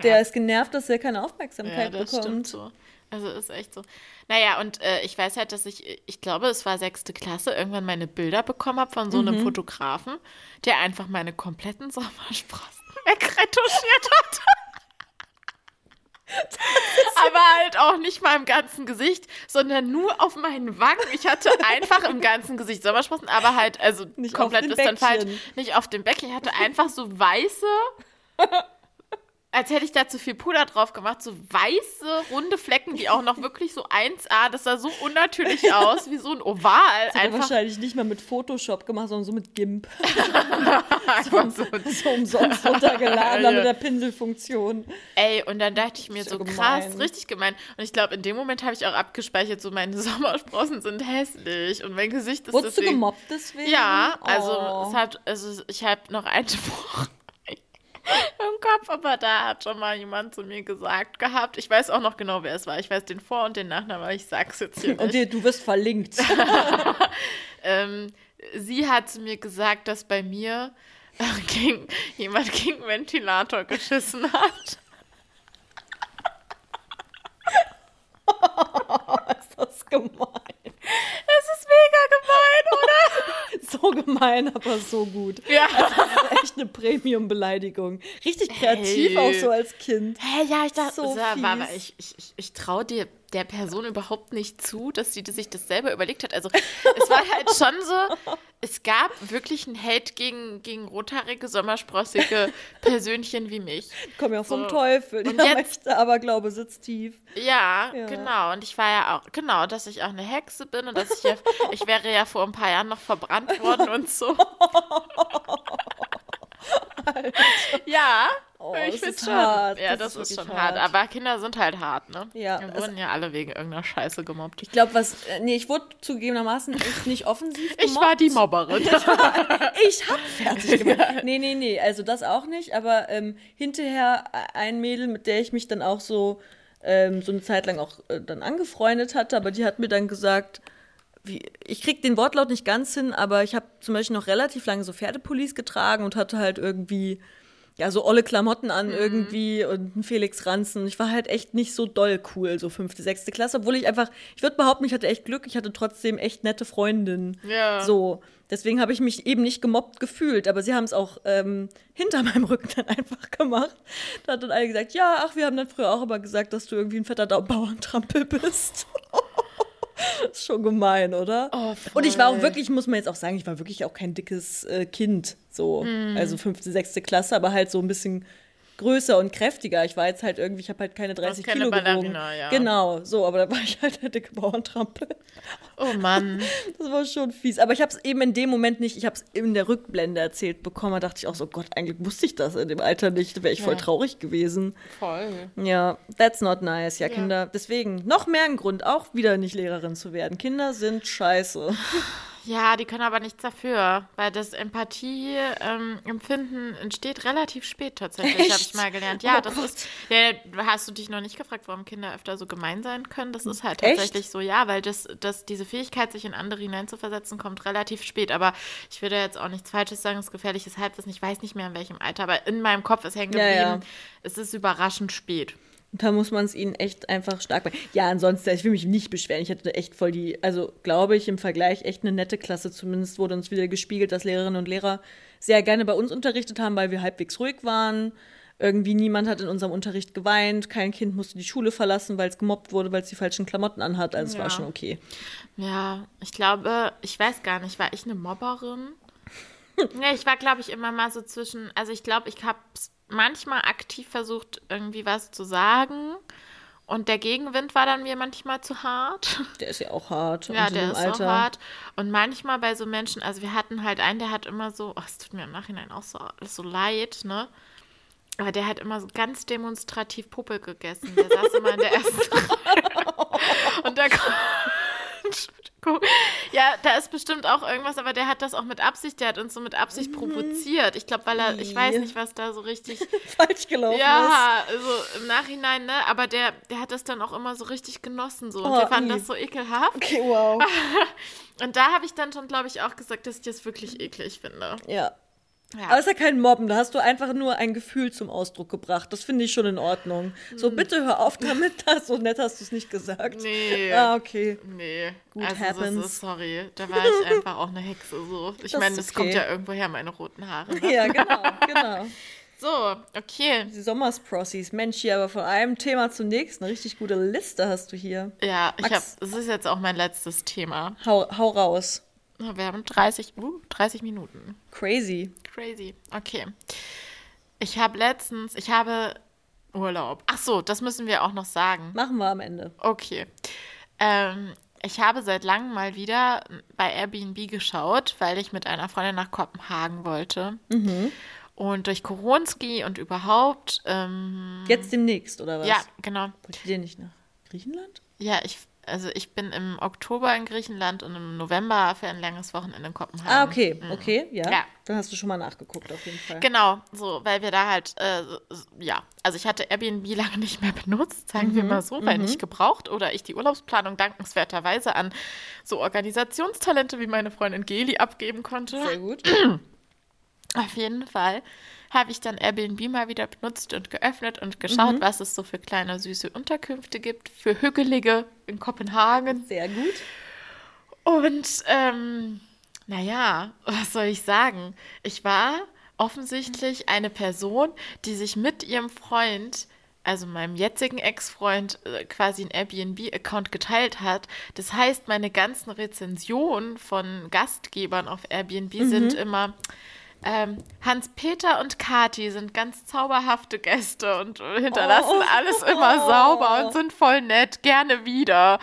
[SPEAKER 2] Der ist genervt, dass er keine
[SPEAKER 1] Ja,
[SPEAKER 2] Aufmerksamkeit
[SPEAKER 1] das stimmt
[SPEAKER 2] bekommt.
[SPEAKER 1] so. Also ist echt so. Naja, und äh, ich weiß halt, dass ich, ich glaube, es war sechste Klasse, irgendwann meine Bilder bekommen habe von so einem
[SPEAKER 2] Mhm.
[SPEAKER 1] Fotografen, der einfach meine kompletten Sommersprossen [LAUGHS] wegretuschiert hat. Aber halt auch nicht mal im ganzen Gesicht, sondern nur auf meinen Wangen. Ich hatte einfach im ganzen Gesicht Sommersprossen, aber halt, also
[SPEAKER 2] Nicht
[SPEAKER 1] komplett ist dann falsch. Nicht auf dem Becken. Ich hatte einfach so weiße, als hätte ich da zu viel Puder drauf gemacht, so weiße, runde Flecken, die auch noch wirklich so 1A, das sah so unnatürlich aus, wie so ein Oval.
[SPEAKER 2] Das
[SPEAKER 1] Einfach,
[SPEAKER 2] wahrscheinlich nicht mal mit Photoshop gemacht, sondern so mit GIMP. [LAUGHS] [LAUGHS]
[SPEAKER 1] einfach so.
[SPEAKER 2] so umsonst runtergeladen, dann mit der Pinselfunktion.
[SPEAKER 1] Ey, und dann dachte ich mir so
[SPEAKER 2] ja
[SPEAKER 1] krass,
[SPEAKER 2] gemein.
[SPEAKER 1] richtig gemein. Und ich glaube, in dem Moment habe ich auch abgespeichert, so meine [LAUGHS] Sommersprossen sind hässlich und mein Gesicht ist
[SPEAKER 2] Wurdest du
[SPEAKER 1] deswegen...
[SPEAKER 2] gemobbt deswegen?
[SPEAKER 1] Ja, also
[SPEAKER 2] Oh.
[SPEAKER 1] es hat, also ich habe noch einen Spruch im Kopf, aber da hat schon mal jemand zu mir gesagt gehabt. Ich weiß auch noch genau, wer es war. Ich weiß den Vor- und den Nachnamen, aber ich sag's jetzt hier
[SPEAKER 2] Und
[SPEAKER 1] nicht.
[SPEAKER 2] dir, du wirst verlinkt. [LAUGHS]
[SPEAKER 1] Ähm, sie hat zu mir gesagt, dass bei mir äh, [LAUGHS] gegen, jemand gegen Ventilator geschissen hat. [LAUGHS]
[SPEAKER 2] ist das gemein.
[SPEAKER 1] Das ist mega gemein, oder?
[SPEAKER 2] So gemein, aber so gut.
[SPEAKER 1] Ja.
[SPEAKER 2] Das ist echt eine Premium-Beleidigung. Richtig kreativ
[SPEAKER 1] Hey.
[SPEAKER 2] auch so als Kind.
[SPEAKER 1] Hä, ja, ich dachte,
[SPEAKER 2] So
[SPEAKER 1] war, war, ich, ich, ich, ich traue dir der Person überhaupt nicht zu, dass sie sich das selber überlegt hat. Also es war halt schon so, es gab wirklich einen Hate gegen, gegen rothaarige, sommersprossige Persönchen wie mich.
[SPEAKER 2] Komm ja vom
[SPEAKER 1] So.
[SPEAKER 2] Teufel.
[SPEAKER 1] Und
[SPEAKER 2] Der
[SPEAKER 1] jetzt-
[SPEAKER 2] Mächte, aber Glaube sitzt tief.
[SPEAKER 1] Ja,
[SPEAKER 2] Ja.
[SPEAKER 1] genau. Und ich war ja auch, genau, dass ich auch eine Hexe bin und dass ich ja, ich wäre ja vor ein paar Jahren noch verbrannt worden und so. [LAUGHS] Ja,
[SPEAKER 2] Oh,
[SPEAKER 1] ich
[SPEAKER 2] das
[SPEAKER 1] finde
[SPEAKER 2] ist
[SPEAKER 1] schon.
[SPEAKER 2] hart.
[SPEAKER 1] Ja,
[SPEAKER 2] Das
[SPEAKER 1] das,
[SPEAKER 2] ist
[SPEAKER 1] ist schon hart.
[SPEAKER 2] hart.
[SPEAKER 1] Aber Kinder sind halt hart, ne?
[SPEAKER 2] Ja,
[SPEAKER 1] Wir wurden ja alle wegen irgendeiner Scheiße gemobbt.
[SPEAKER 2] Ich glaube, was. äh, Nee, ich wurde zugegebenermaßen echt nicht offensiv
[SPEAKER 1] Ich war die Mobberin. [LAUGHS]
[SPEAKER 2] Ich hab fertig [LAUGHS] gemacht. Nee, nee, nee, also das auch nicht, aber ähm, hinterher ein Mädel, mit der ich mich dann auch so, ähm, so eine Zeit lang auch äh, dann angefreundet hatte, aber die hat mir dann gesagt, wie, ich krieg den Wortlaut nicht ganz hin, aber ich habe zum Beispiel noch relativ lange so Pferdepolice getragen und hatte halt irgendwie, ja, so olle Klamotten an irgendwie und einen Felix Ranzen. Ich war halt echt nicht so doll cool, so fünfte, sechste Klasse, obwohl ich einfach, ich würde behaupten, ich hatte echt Glück, ich hatte trotzdem echt nette Freundinnen.
[SPEAKER 1] Ja.
[SPEAKER 2] So, deswegen habe ich mich eben nicht gemobbt gefühlt, aber sie haben es auch ähm, hinter [LAUGHS] meinem Rücken dann einfach gemacht. Da hat dann alle gesagt, ja, ach, wir haben dann früher auch immer gesagt, dass du irgendwie ein fetter Bauerntrampel bist. [LAUGHS] Das [LAUGHS] ist schon gemein, oder?
[SPEAKER 1] Oh,
[SPEAKER 2] Und ich war auch wirklich, muss man jetzt auch sagen, ich war wirklich auch kein dickes äh, Kind, so,
[SPEAKER 1] Hm.
[SPEAKER 2] also fünfte, sechste Klasse, aber halt so ein bisschen größer und kräftiger. Ich war jetzt halt irgendwie, ich habe halt keine 30
[SPEAKER 1] keine
[SPEAKER 2] Kilo gewogen.
[SPEAKER 1] Ja.
[SPEAKER 2] Genau, so, aber da war ich halt der dicke Bauerntrampel.
[SPEAKER 1] Oh Mann.
[SPEAKER 2] Das war schon fies. Aber ich habe es eben in dem Moment nicht, ich habe es in der Rückblende erzählt bekommen. Da dachte ich auch so, Gott, eigentlich wusste ich das in dem Alter nicht. Da wäre ich voll
[SPEAKER 1] Ja.
[SPEAKER 2] traurig gewesen.
[SPEAKER 1] Voll.
[SPEAKER 2] Ja, that's not nice. Ja,
[SPEAKER 1] Ja.
[SPEAKER 2] Kinder. Deswegen noch mehr ein Grund, auch wieder nicht Lehrerin zu werden. Kinder sind scheiße.
[SPEAKER 1] Ja, die können aber nichts dafür, weil das Empathie-Empfinden entsteht relativ spät tatsächlich, habe ich
[SPEAKER 2] Echt?
[SPEAKER 1] mal gelernt. Ja,
[SPEAKER 2] Oh
[SPEAKER 1] das
[SPEAKER 2] Gott.
[SPEAKER 1] ist. Ja, hast du dich noch nicht gefragt, warum Kinder öfter so gemein sein können? Das ist halt
[SPEAKER 2] Echt?
[SPEAKER 1] tatsächlich so, ja, weil das, das, diese Fähigkeit, sich in andere hineinzuversetzen, kommt relativ spät. Aber ich würde jetzt auch nichts Falsches sagen, es ist gefährliches Halbwissen. Ich weiß nicht mehr, in welchem Alter, aber in meinem Kopf ist hängen
[SPEAKER 2] Ja,
[SPEAKER 1] geblieben,
[SPEAKER 2] ja.
[SPEAKER 1] es ist überraschend spät.
[SPEAKER 2] Und da muss man es ihnen echt einfach stark machen. Ja, ansonsten, ich will mich nicht beschweren. Ich hatte echt voll die, also glaube ich, im Vergleich echt eine nette Klasse. Zumindest wurde uns wieder gespiegelt, dass Lehrerinnen und Lehrer sehr gerne bei uns unterrichtet haben, weil wir halbwegs ruhig waren. Irgendwie niemand hat in unserem Unterricht geweint, kein Kind musste die Schule verlassen, weil es gemobbt wurde, weil es die falschen Klamotten anhat. Also es
[SPEAKER 1] Ja.
[SPEAKER 2] war schon okay.
[SPEAKER 1] Ja, ich glaube, ich weiß gar nicht, war ich eine Mobberin? [LAUGHS] nee, ich war, glaube ich, immer mal so zwischen, also ich glaube, ich habe manchmal aktiv versucht, irgendwie was zu sagen. Und der Gegenwind war dann mir manchmal zu hart. [LAUGHS]
[SPEAKER 2] Der ist ja auch hart.
[SPEAKER 1] Ja, der ist
[SPEAKER 2] Alter.
[SPEAKER 1] auch hart. Und manchmal bei so Menschen, also wir hatten halt einen, der hat immer so, oh, es tut mir im Nachhinein auch so, so leid, ne? Aber der hat immer so ganz demonstrativ Puppe gegessen. Der saß immer in der [LAUGHS] ersten Reihe. Und da kommt. Ja, da ist bestimmt auch irgendwas, aber der hat das auch mit Absicht, der hat uns so mit Absicht provoziert. Ich glaube, weil er, ich weiß nicht, was da so richtig [LAUGHS]
[SPEAKER 2] Falsch gelaufen ist.
[SPEAKER 1] ja, also im Nachhinein, ne? Aber der, der hat das dann auch immer so richtig genossen so. Und
[SPEAKER 2] Oh,
[SPEAKER 1] wir fanden das so ekelhaft.
[SPEAKER 2] Okay, wow. [LAUGHS]
[SPEAKER 1] Und da habe ich dann schon, glaube ich, auch gesagt, dass ich das wirklich eklig finde.
[SPEAKER 2] Ja.
[SPEAKER 1] Ja.
[SPEAKER 2] Aber es ist ja kein Mobben, da hast du einfach nur ein Gefühl zum Ausdruck gebracht. Das finde ich schon in Ordnung. So, bitte hör auf damit, das [LAUGHS] so nett hast du es nicht gesagt.
[SPEAKER 1] Hm. nee.
[SPEAKER 2] Ah, okay.
[SPEAKER 1] Nee,
[SPEAKER 2] Good
[SPEAKER 1] also
[SPEAKER 2] happens.
[SPEAKER 1] das ist, sorry, da war ich [LAUGHS] einfach auch eine Hexe so. Ich meine, das
[SPEAKER 2] okay.
[SPEAKER 1] kommt ja irgendwoher, meine roten Haare. Ne? [LAUGHS]
[SPEAKER 2] Ja, genau, genau.
[SPEAKER 1] So, okay.
[SPEAKER 2] Die Sommersprossies. Mensch, hier aber von einem Thema zum nächsten. Eine richtig gute Liste hast du hier.
[SPEAKER 1] Ja, ich habe,
[SPEAKER 2] Max.
[SPEAKER 1] es ist jetzt auch mein letztes Thema.
[SPEAKER 2] Hau, hau raus.
[SPEAKER 1] Wir haben 30, uh, 30 Minuten.
[SPEAKER 2] Crazy.
[SPEAKER 1] Crazy. Okay. Ich habe letztens, ich habe Urlaub. Ach so, das müssen wir auch noch sagen.
[SPEAKER 2] Machen wir am Ende.
[SPEAKER 1] Okay. Ähm, ich habe seit langem mal wieder bei Airbnb geschaut, weil ich mit einer Freundin nach Kopenhagen wollte. Und durch Koronski und überhaupt, ähm,
[SPEAKER 2] Jetzt demnächst, oder was?
[SPEAKER 1] ja, genau.
[SPEAKER 2] Wollt ihr nicht nach Griechenland?
[SPEAKER 1] Ja, ich, also ich bin im Oktober in Griechenland und im November für ein längeres Wochenende in Kopenhagen.
[SPEAKER 2] Ah, okay, okay, ja.
[SPEAKER 1] Ja.
[SPEAKER 2] Dann hast du schon mal nachgeguckt, auf jeden Fall.
[SPEAKER 1] Genau, so, weil wir da halt, äh, ja, also ich hatte Airbnb [LAUGHS] lange nicht mehr benutzt, sagen wir mal so, weil nicht gebraucht oder ich die Urlaubsplanung dankenswerterweise an so Organisationstalente wie meine Freundin Geli abgeben konnte.
[SPEAKER 2] Sehr gut. [CLEARS THROAT]
[SPEAKER 1] Auf jeden Fall habe ich dann Airbnb mal wieder benutzt und geöffnet und geschaut, was es so für kleine süße Unterkünfte gibt, für Hügelige in Kopenhagen.
[SPEAKER 2] Sehr gut.
[SPEAKER 1] Und ähm, naja, was soll ich sagen? Ich war offensichtlich eine Person, die sich mit ihrem Freund, also meinem jetzigen Ex-Freund, äh, quasi einen Airbnb-Account geteilt hat. Das heißt, meine ganzen Rezensionen von Gastgebern auf Airbnb sind immer. Ähm, Hans-Peter und Kati sind ganz zauberhafte Gäste und hinterlassen
[SPEAKER 2] Oh.
[SPEAKER 1] alles immer sauber und [LAUGHS] sind voll nett, gerne wieder.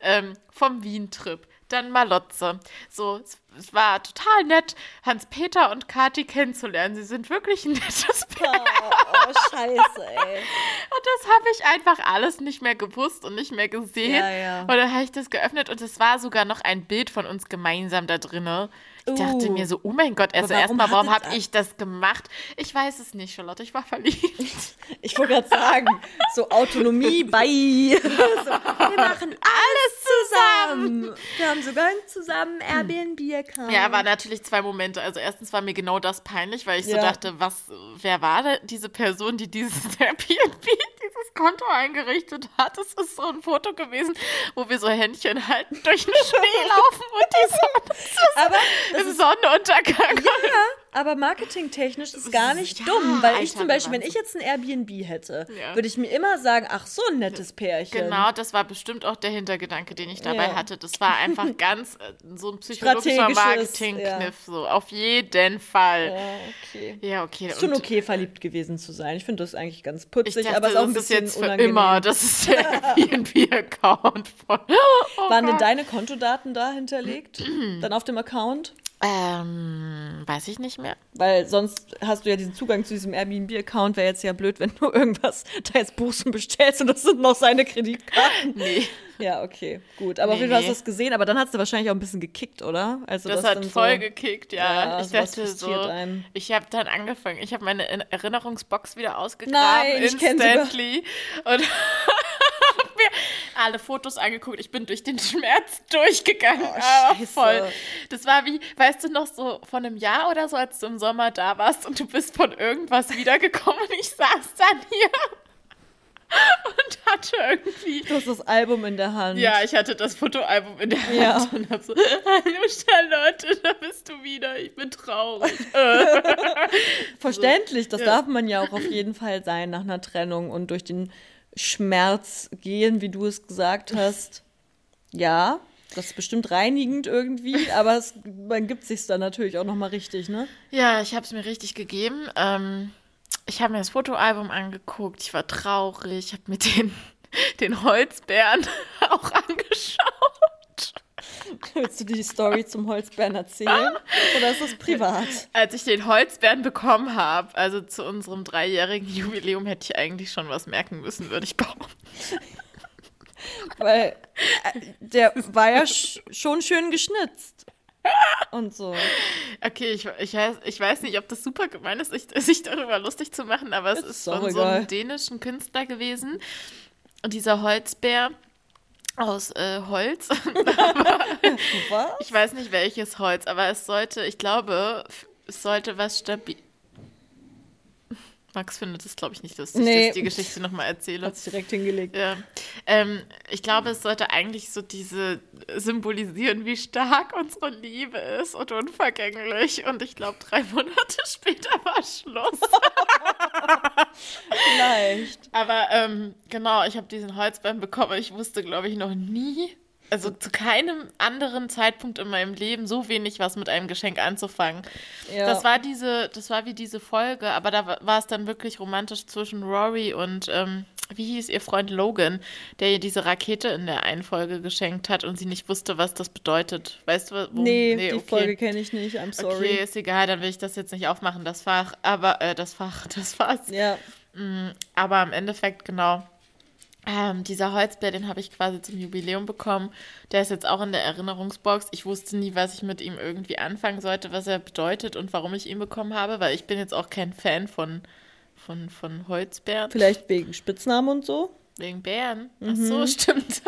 [SPEAKER 1] Ähm, vom Wien-Trip. Dann Malotze. So, es, es war total nett, Hans-Peter und Kati kennenzulernen. Sie sind wirklich ein nettes Paar.
[SPEAKER 2] Oh, oh scheiße, ey. [LAUGHS]
[SPEAKER 1] Und das habe ich einfach alles nicht mehr gewusst und nicht mehr gesehen.
[SPEAKER 2] Ja, ja.
[SPEAKER 1] Und dann habe ich das geöffnet und es war sogar noch ein Bild von uns gemeinsam da drinne. Ich dachte
[SPEAKER 2] Uh.
[SPEAKER 1] mir so, oh mein Gott, also
[SPEAKER 2] warum
[SPEAKER 1] erstmal, warum habe ich das gemacht? Ich weiß es nicht, Charlotte, ich war verliebt. [LAUGHS]
[SPEAKER 2] Ich wollte gerade sagen, so Autonomie, [LAUGHS] bye. So, wir machen alles zusammen. Wir haben sogar einen zusammen Airbnb-Account.
[SPEAKER 1] Ja, war natürlich zwei Momente. Also erstens war mir genau das peinlich, weil ich so
[SPEAKER 2] Ja.
[SPEAKER 1] dachte, was, wer war denn diese Person, die dieses [LAUGHS] Airbnb, dieses Konto eingerichtet hat? Das ist so ein Foto gewesen, wo wir so Händchen halten, durch den Schnee laufen und die Sonne
[SPEAKER 2] Aber,
[SPEAKER 1] im Sonnenuntergang.
[SPEAKER 2] aber marketingtechnisch ist gar nicht
[SPEAKER 1] Ja,
[SPEAKER 2] dumm, weil ich zum Beispiel, wenn ich jetzt ein Airbnb hätte,
[SPEAKER 1] Ja.
[SPEAKER 2] würde ich mir immer sagen, ach, so ein nettes Pärchen.
[SPEAKER 1] Genau, das war bestimmt auch der Hintergedanke, den ich dabei
[SPEAKER 2] Ja.
[SPEAKER 1] hatte. Das war einfach [LAUGHS] ganz äh, so ein psychologischer Marketingkniff. So, auf jeden Fall.
[SPEAKER 2] Ja, okay.
[SPEAKER 1] Ja, okay.
[SPEAKER 2] Ist schon okay, verliebt gewesen zu sein. Ich finde das eigentlich ganz putzig,
[SPEAKER 1] dachte,
[SPEAKER 2] aber es ist auch ein bisschen
[SPEAKER 1] jetzt
[SPEAKER 2] unangenehm.
[SPEAKER 1] immer. Das ist der [LAUGHS] Airbnb-Account von. [LAUGHS] Oh
[SPEAKER 2] Waren denn deine Kontodaten da hinterlegt? Dann auf dem Account?
[SPEAKER 1] Ähm, weiß ich nicht mehr.
[SPEAKER 2] Weil sonst hast du ja diesen Zugang zu diesem Airbnb-Account. Wäre jetzt ja blöd, wenn du [LAUGHS] irgendwas da jetzt buchst und bestellst und das sind noch seine Kreditkarten. [LAUGHS]
[SPEAKER 1] Nee.
[SPEAKER 2] Ja, okay, gut. Aber auf
[SPEAKER 1] Nee,
[SPEAKER 2] jeden Fall hast du das gesehen. Aber dann hast du wahrscheinlich auch ein bisschen gekickt, oder? Also
[SPEAKER 1] Das, hat
[SPEAKER 2] so-
[SPEAKER 1] voll gekickt, ja.
[SPEAKER 2] Ja,
[SPEAKER 1] ich dachte so,
[SPEAKER 2] einen.
[SPEAKER 1] ich habe dann angefangen, ich habe meine In- Erinnerungsbox wieder ausgegraben,
[SPEAKER 2] Nein, ich
[SPEAKER 1] instantly. Und hab [LAUGHS] mir alle Fotos angeguckt. Ich bin durch den [LAUGHS] Schmerz durchgegangen.
[SPEAKER 2] Oh,
[SPEAKER 1] aber
[SPEAKER 2] Scheiße.
[SPEAKER 1] voll. Das war wie, weißt du noch, so von einem Jahr oder so, als du im Sommer da warst und du bist von irgendwas wiedergekommen und ich saß dann hier. [LAUGHS] und hatte irgendwie.
[SPEAKER 2] Du hast das Album in der Hand.
[SPEAKER 1] Ja, ich hatte das Fotoalbum in der Hand
[SPEAKER 2] Ja.
[SPEAKER 1] und hab so, hallo Charlotte, da bist du wieder, ich bin traurig. [LAUGHS]
[SPEAKER 2] Verständlich, das
[SPEAKER 1] Ja.
[SPEAKER 2] darf man ja auch auf jeden Fall sein nach einer Trennung und durch den Schmerz gehen, wie du es gesagt hast. Ja, das ist bestimmt reinigend irgendwie, [LAUGHS] aber es, man gibt sich dann natürlich auch nochmal richtig, ne?
[SPEAKER 1] Ja, ich habe es mir richtig gegeben. Ähm, ich habe mir das Fotoalbum angeguckt, ich war traurig, ich habe mir den, [LAUGHS] den Holzbären [LAUGHS] auch angeschaut.
[SPEAKER 2] Willst du die Story zum Holzbären erzählen? Oder ist das privat?
[SPEAKER 1] Als ich den Holzbären bekommen habe, also zu unserem dreijährigen Jubiläum, hätte ich eigentlich schon was merken müssen, würde ich behaupten.
[SPEAKER 2] Weil äh, der war ja sch schon schön geschnitzt. Und so.
[SPEAKER 1] Okay, ich, ich, weiß, ich weiß nicht, ob das super gemein ist, sich, sich darüber lustig zu machen, aber es
[SPEAKER 2] Ist
[SPEAKER 1] ist von so
[SPEAKER 2] egal.
[SPEAKER 1] einem dänischen Künstler gewesen. Und dieser Holzbär aus äh, Holz. [LAUGHS] Ich weiß nicht welches Holz, aber es sollte, ich glaube, es sollte was stabil. Max findet es, glaube ich, nicht lustig,
[SPEAKER 2] Nee.
[SPEAKER 1] dass ich die Geschichte nochmal erzähle.
[SPEAKER 2] Hat's direkt hingelegt.
[SPEAKER 1] Ja. Ähm, ich glaube, es sollte eigentlich so diese symbolisieren, wie stark unsere Liebe ist und unvergänglich. Und ich glaube, drei Monate [LAUGHS] später war Schluss. [LAUGHS]
[SPEAKER 2] Vielleicht.
[SPEAKER 1] Aber ähm, genau, ich habe diesen Holzbein bekommen. Ich wusste, glaube ich, noch nie, also zu keinem anderen Zeitpunkt in meinem Leben so wenig was mit einem Geschenk anzufangen.
[SPEAKER 2] Ja.
[SPEAKER 1] Das war diese, das war wie diese Folge, aber da wa- war es dann wirklich romantisch zwischen Rory und ähm, wie hieß ihr Freund Logan, der ihr diese Rakete in der einen Folge geschenkt hat und sie nicht wusste, was das bedeutet. Weißt du, wo,
[SPEAKER 2] nee, die Folge kenne ich nicht. I'm sorry.
[SPEAKER 1] Okay, ist egal, dann will ich das jetzt nicht aufmachen, das Fach, aber äh, das Fach, [LAUGHS] das Fass.
[SPEAKER 2] Ja.
[SPEAKER 1] Mm, Aber im Endeffekt, genau. Ähm, dieser Holzbär, den habe ich quasi zum Jubiläum bekommen. Der ist jetzt auch in der Erinnerungsbox. Ich wusste nie, was ich mit ihm irgendwie anfangen sollte, was er bedeutet und warum ich ihn bekommen habe, weil ich bin jetzt auch kein Fan von, von, von Holzbären.
[SPEAKER 2] Vielleicht wegen Spitznamen und so.
[SPEAKER 1] Wegen Bären. Ach so, [LAUGHS] stimmt.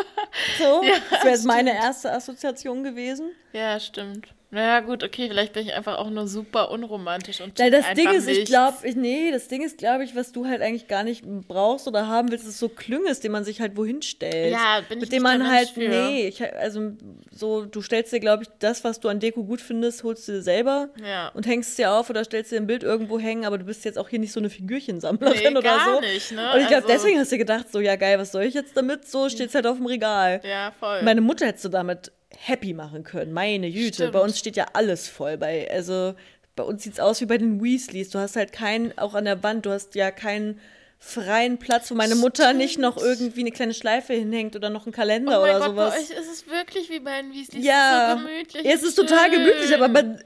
[SPEAKER 2] So,
[SPEAKER 1] Ja,
[SPEAKER 2] das wäre meine erste Assoziation gewesen.
[SPEAKER 1] ja, stimmt. Naja, gut, okay, vielleicht bin ich einfach auch nur super unromantisch und
[SPEAKER 2] Weil das Ding ist, ich
[SPEAKER 1] nichts.
[SPEAKER 2] glaube, ich, nee, das Ding ist, glaube ich, was du halt eigentlich gar nicht brauchst oder haben willst, ist so Klünges, den man sich halt wohin stellt.
[SPEAKER 1] Ja, bin ich
[SPEAKER 2] Mit dem man halt,
[SPEAKER 1] für.
[SPEAKER 2] nee, ich, also so, du stellst dir, glaube ich, das, was du an Deko gut findest, holst du dir selber
[SPEAKER 1] Ja.
[SPEAKER 2] und hängst es dir auf oder stellst dir ein Bild irgendwo hängen, aber du bist jetzt auch hier nicht so eine Figürchensammlerin
[SPEAKER 1] Nee,
[SPEAKER 2] oder
[SPEAKER 1] gar
[SPEAKER 2] so.
[SPEAKER 1] nicht, ne?
[SPEAKER 2] Und ich glaube,
[SPEAKER 1] Also-
[SPEAKER 2] deswegen hast du gedacht, so, ja geil, was soll ich jetzt damit? So steht's halt auf dem Regal.
[SPEAKER 1] Ja, voll.
[SPEAKER 2] Meine Mutter hättest du damit happy machen können. Meine Güte.
[SPEAKER 1] Stimmt.
[SPEAKER 2] Bei uns steht ja alles voll. Bei, also bei uns sieht's aus wie bei den Weasleys. Du hast halt keinen, auch an der Wand, du hast ja keinen freien Platz, wo meine Mutter
[SPEAKER 1] Stimmt.
[SPEAKER 2] nicht noch irgendwie eine kleine Schleife hinhängt oder noch einen Kalender
[SPEAKER 1] Oh
[SPEAKER 2] oder
[SPEAKER 1] Gott,
[SPEAKER 2] sowas.
[SPEAKER 1] bei euch ist es wirklich wie bei den Weasleys.
[SPEAKER 2] ja,
[SPEAKER 1] Es ist so gemütlich.
[SPEAKER 2] Ja, es ist total gemütlich, aber man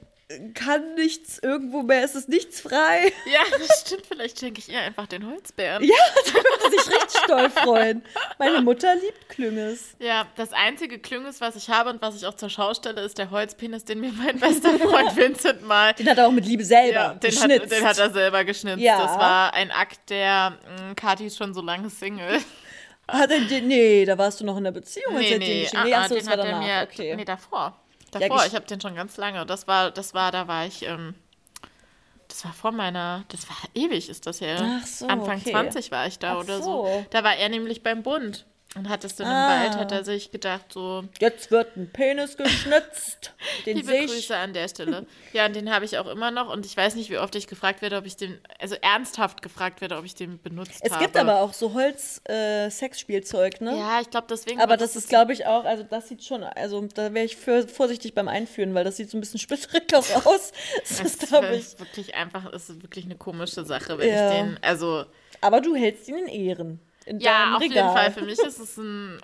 [SPEAKER 2] kann nichts irgendwo mehr, es ist nichts frei. [LAUGHS]
[SPEAKER 1] Ja, das stimmt. Vielleicht schenke ich ihr einfach den Holzbären.
[SPEAKER 2] Ja, da könnte sich richtig doll freuen. Meine Mutter liebt Klünges.
[SPEAKER 1] Ja, das einzige Klünges, was ich habe und was ich auch zur Schau stelle, ist der Holzpenis, den mir mein bester Freund [LAUGHS] Vincent mal.
[SPEAKER 2] Den hat er auch mit Liebe selber
[SPEAKER 1] Ja, den hat,
[SPEAKER 2] geschnitzt.
[SPEAKER 1] den hat er selber geschnitzt.
[SPEAKER 2] Ja.
[SPEAKER 1] Das war ein Akt der, mh, Kathi ist schon so lange Single.
[SPEAKER 2] Hat er den, nee, da warst du noch in der Beziehung,
[SPEAKER 1] Nee, nee,
[SPEAKER 2] geschenkt
[SPEAKER 1] ah,
[SPEAKER 2] Nee,
[SPEAKER 1] ah,
[SPEAKER 2] achso, das war
[SPEAKER 1] hat
[SPEAKER 2] danach.
[SPEAKER 1] mir,
[SPEAKER 2] okay.
[SPEAKER 1] nee, davor.
[SPEAKER 2] Ja,
[SPEAKER 1] Davor,
[SPEAKER 2] gesch-
[SPEAKER 1] ich habe den schon ganz lange. Das war, das war, da war ich, ähm, das war vor meiner, das war ewig ist das her.
[SPEAKER 2] Ach so,
[SPEAKER 1] Anfang
[SPEAKER 2] okay.
[SPEAKER 1] 20 war ich da
[SPEAKER 2] Ach
[SPEAKER 1] oder so.
[SPEAKER 2] so.
[SPEAKER 1] Da war er nämlich beim Bund. Und hat es dann
[SPEAKER 2] Ah.
[SPEAKER 1] im Wald, hat er sich gedacht, so,
[SPEAKER 2] Jetzt wird ein Penis [LAUGHS] geschnitzt. Den
[SPEAKER 1] liebe
[SPEAKER 2] ich.
[SPEAKER 1] Grüße an der Stelle. Ja, und den habe ich auch immer noch. Und ich weiß nicht, wie oft ich gefragt werde, ob ich den, also ernsthaft gefragt werde, ob ich den benutzt
[SPEAKER 2] Es
[SPEAKER 1] habe.
[SPEAKER 2] gibt aber auch so Holz-Sexspielzeug, ne?
[SPEAKER 1] Ja, ich glaube, deswegen.
[SPEAKER 2] Aber das ist, glaube ich, auch, also das sieht schon, also da wäre ich für, vorsichtig beim Einführen, weil das sieht so ein bisschen splitterig auch [LAUGHS] aus. Das
[SPEAKER 1] Das
[SPEAKER 2] ist, glaube ich.
[SPEAKER 1] wirklich einfach, ist wirklich eine komische Sache, wenn
[SPEAKER 2] Ja.
[SPEAKER 1] ich den, also.
[SPEAKER 2] Aber du hältst ihn in Ehren. In
[SPEAKER 1] Ja,
[SPEAKER 2] deinem
[SPEAKER 1] auf
[SPEAKER 2] Regal.
[SPEAKER 1] jeden Fall. Für mich ist es ein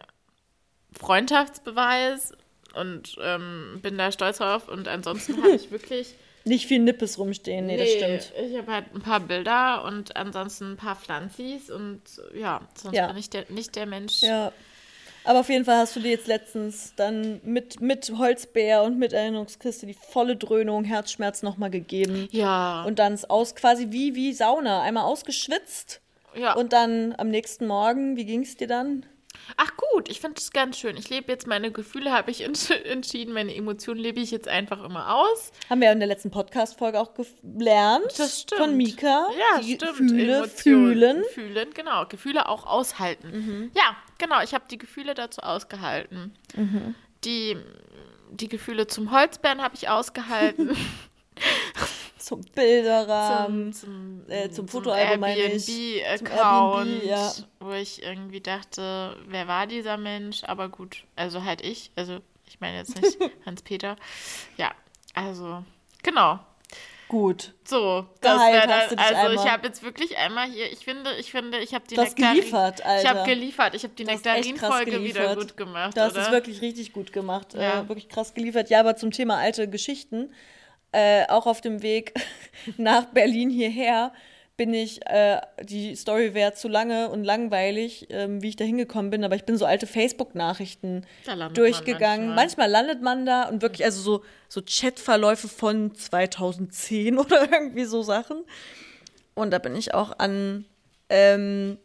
[SPEAKER 1] Freundschaftsbeweis und ähm, bin da stolz drauf. Und ansonsten habe ich wirklich. [LAUGHS]
[SPEAKER 2] Nicht viel Nippes rumstehen, nee, das stimmt.
[SPEAKER 1] Ich habe halt ein paar Bilder und ansonsten ein paar Pflanzis und ja, sonst
[SPEAKER 2] Ja.
[SPEAKER 1] bin ich der, nicht der Mensch.
[SPEAKER 2] Ja. Aber auf jeden Fall hast du dir jetzt letztens dann mit, mit Holzbär und mit Erinnerungskiste die volle Dröhnung, Herzschmerz nochmal gegeben.
[SPEAKER 1] Ja.
[SPEAKER 2] Und dann ist aus quasi wie, wie Sauna, einmal ausgeschwitzt.
[SPEAKER 1] Ja.
[SPEAKER 2] Und dann am nächsten Morgen, wie ging es dir dann?
[SPEAKER 1] Ach gut. Ich finde es ganz schön. Ich lebe jetzt meine Gefühle, habe ich [LAUGHS] ents entschieden. Meine Emotionen lebe ich jetzt einfach immer aus.
[SPEAKER 2] Haben wir in der letzten Podcast-Folge auch gelernt.
[SPEAKER 1] Das stimmt.
[SPEAKER 2] Von Mika.
[SPEAKER 1] Ja,
[SPEAKER 2] die
[SPEAKER 1] stimmt.
[SPEAKER 2] Gefühle
[SPEAKER 1] Emotionen
[SPEAKER 2] fühlen.
[SPEAKER 1] Fühlen, genau. Gefühle auch aushalten. Ja, genau. Ich habe die Gefühle dazu ausgehalten. Die, die Gefühle zum Holzbären habe ich ausgehalten. [LAUGHS] [LAUGHS]
[SPEAKER 2] Zum Bilderrahmen.
[SPEAKER 1] zum,
[SPEAKER 2] äh, zum Fotoalbum meine ich.
[SPEAKER 1] Airbnb-Account,
[SPEAKER 2] Airbnb, ja.
[SPEAKER 1] wo ich irgendwie dachte, wer war dieser Mensch? Aber gut, also halt ich. Also ich meine jetzt nicht [LAUGHS] Hans-Peter. Ja, also genau.
[SPEAKER 2] Gut.
[SPEAKER 1] So, das wäre das.
[SPEAKER 2] dich
[SPEAKER 1] Also ich habe jetzt wirklich einmal hier, ich finde, ich finde, ich habe die
[SPEAKER 2] Du hast
[SPEAKER 1] Nektarin-
[SPEAKER 2] geliefert,
[SPEAKER 1] Ich
[SPEAKER 2] Alter.
[SPEAKER 1] habe geliefert. Ich habe die Nektarin-Folge wieder gut gemacht,
[SPEAKER 2] Du hast
[SPEAKER 1] oder?
[SPEAKER 2] es wirklich richtig gut gemacht.
[SPEAKER 1] Ja.
[SPEAKER 2] Äh, wirklich krass geliefert. Ja, aber zum Thema alte Geschichten. Äh, auch auf dem Weg [LAUGHS] nach Berlin hierher bin ich, äh, die Story wäre zu lange und langweilig, ähm, wie ich da hingekommen bin, aber ich bin so alte Facebook-Nachrichten
[SPEAKER 1] landet man
[SPEAKER 2] durchgegangen.
[SPEAKER 1] manchmal.
[SPEAKER 2] Manchmal. landet man da und wirklich, also so, so Chatverläufe von 2010 [LAUGHS] oder irgendwie so Sachen. Und da bin ich auch an ähm,